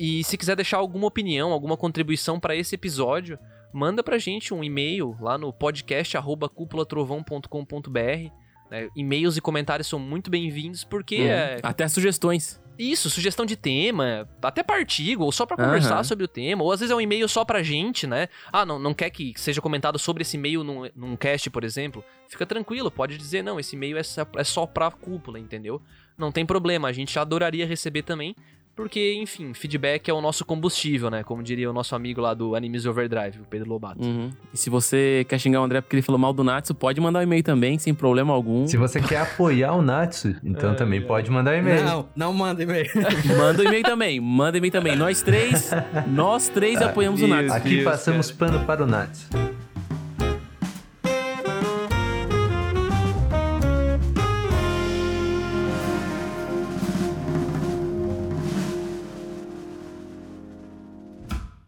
E se quiser deixar alguma opinião, alguma contribuição pra esse episódio, manda pra gente um e-mail lá no podcast arroba cúpulatrovão.com.br. né? E-mails e comentários são muito bem-vindos porque Uhum. é, Até sugestões. Isso, sugestão de tema, até pra artigo, ou só pra conversar Aham. sobre o tema, ou às vezes é um e-mail só pra gente, né? Ah, não, não quer que seja comentado sobre esse e-mail num, num cast, por exemplo? Fica tranquilo, pode dizer, não, esse e-mail é só, é só pra cúpula, entendeu? Não tem problema, a gente adoraria receber também, porque, enfim, feedback é o nosso combustível, né? Como diria o nosso amigo lá do Animes Overdrive, o Pedro Lobato. Uhum. E se você quer xingar o André porque ele falou mal do Natsu, pode mandar um e-mail também, sem problema algum. Se você quer apoiar o Natsu, então Ai, também ai. pode mandar e-mail. Não, não manda e-mail. Manda um e-mail também, manda e-mail também. Nós três, nós três apoiamos o. Natsu. Aqui Deus, passamos pano para o Natsu.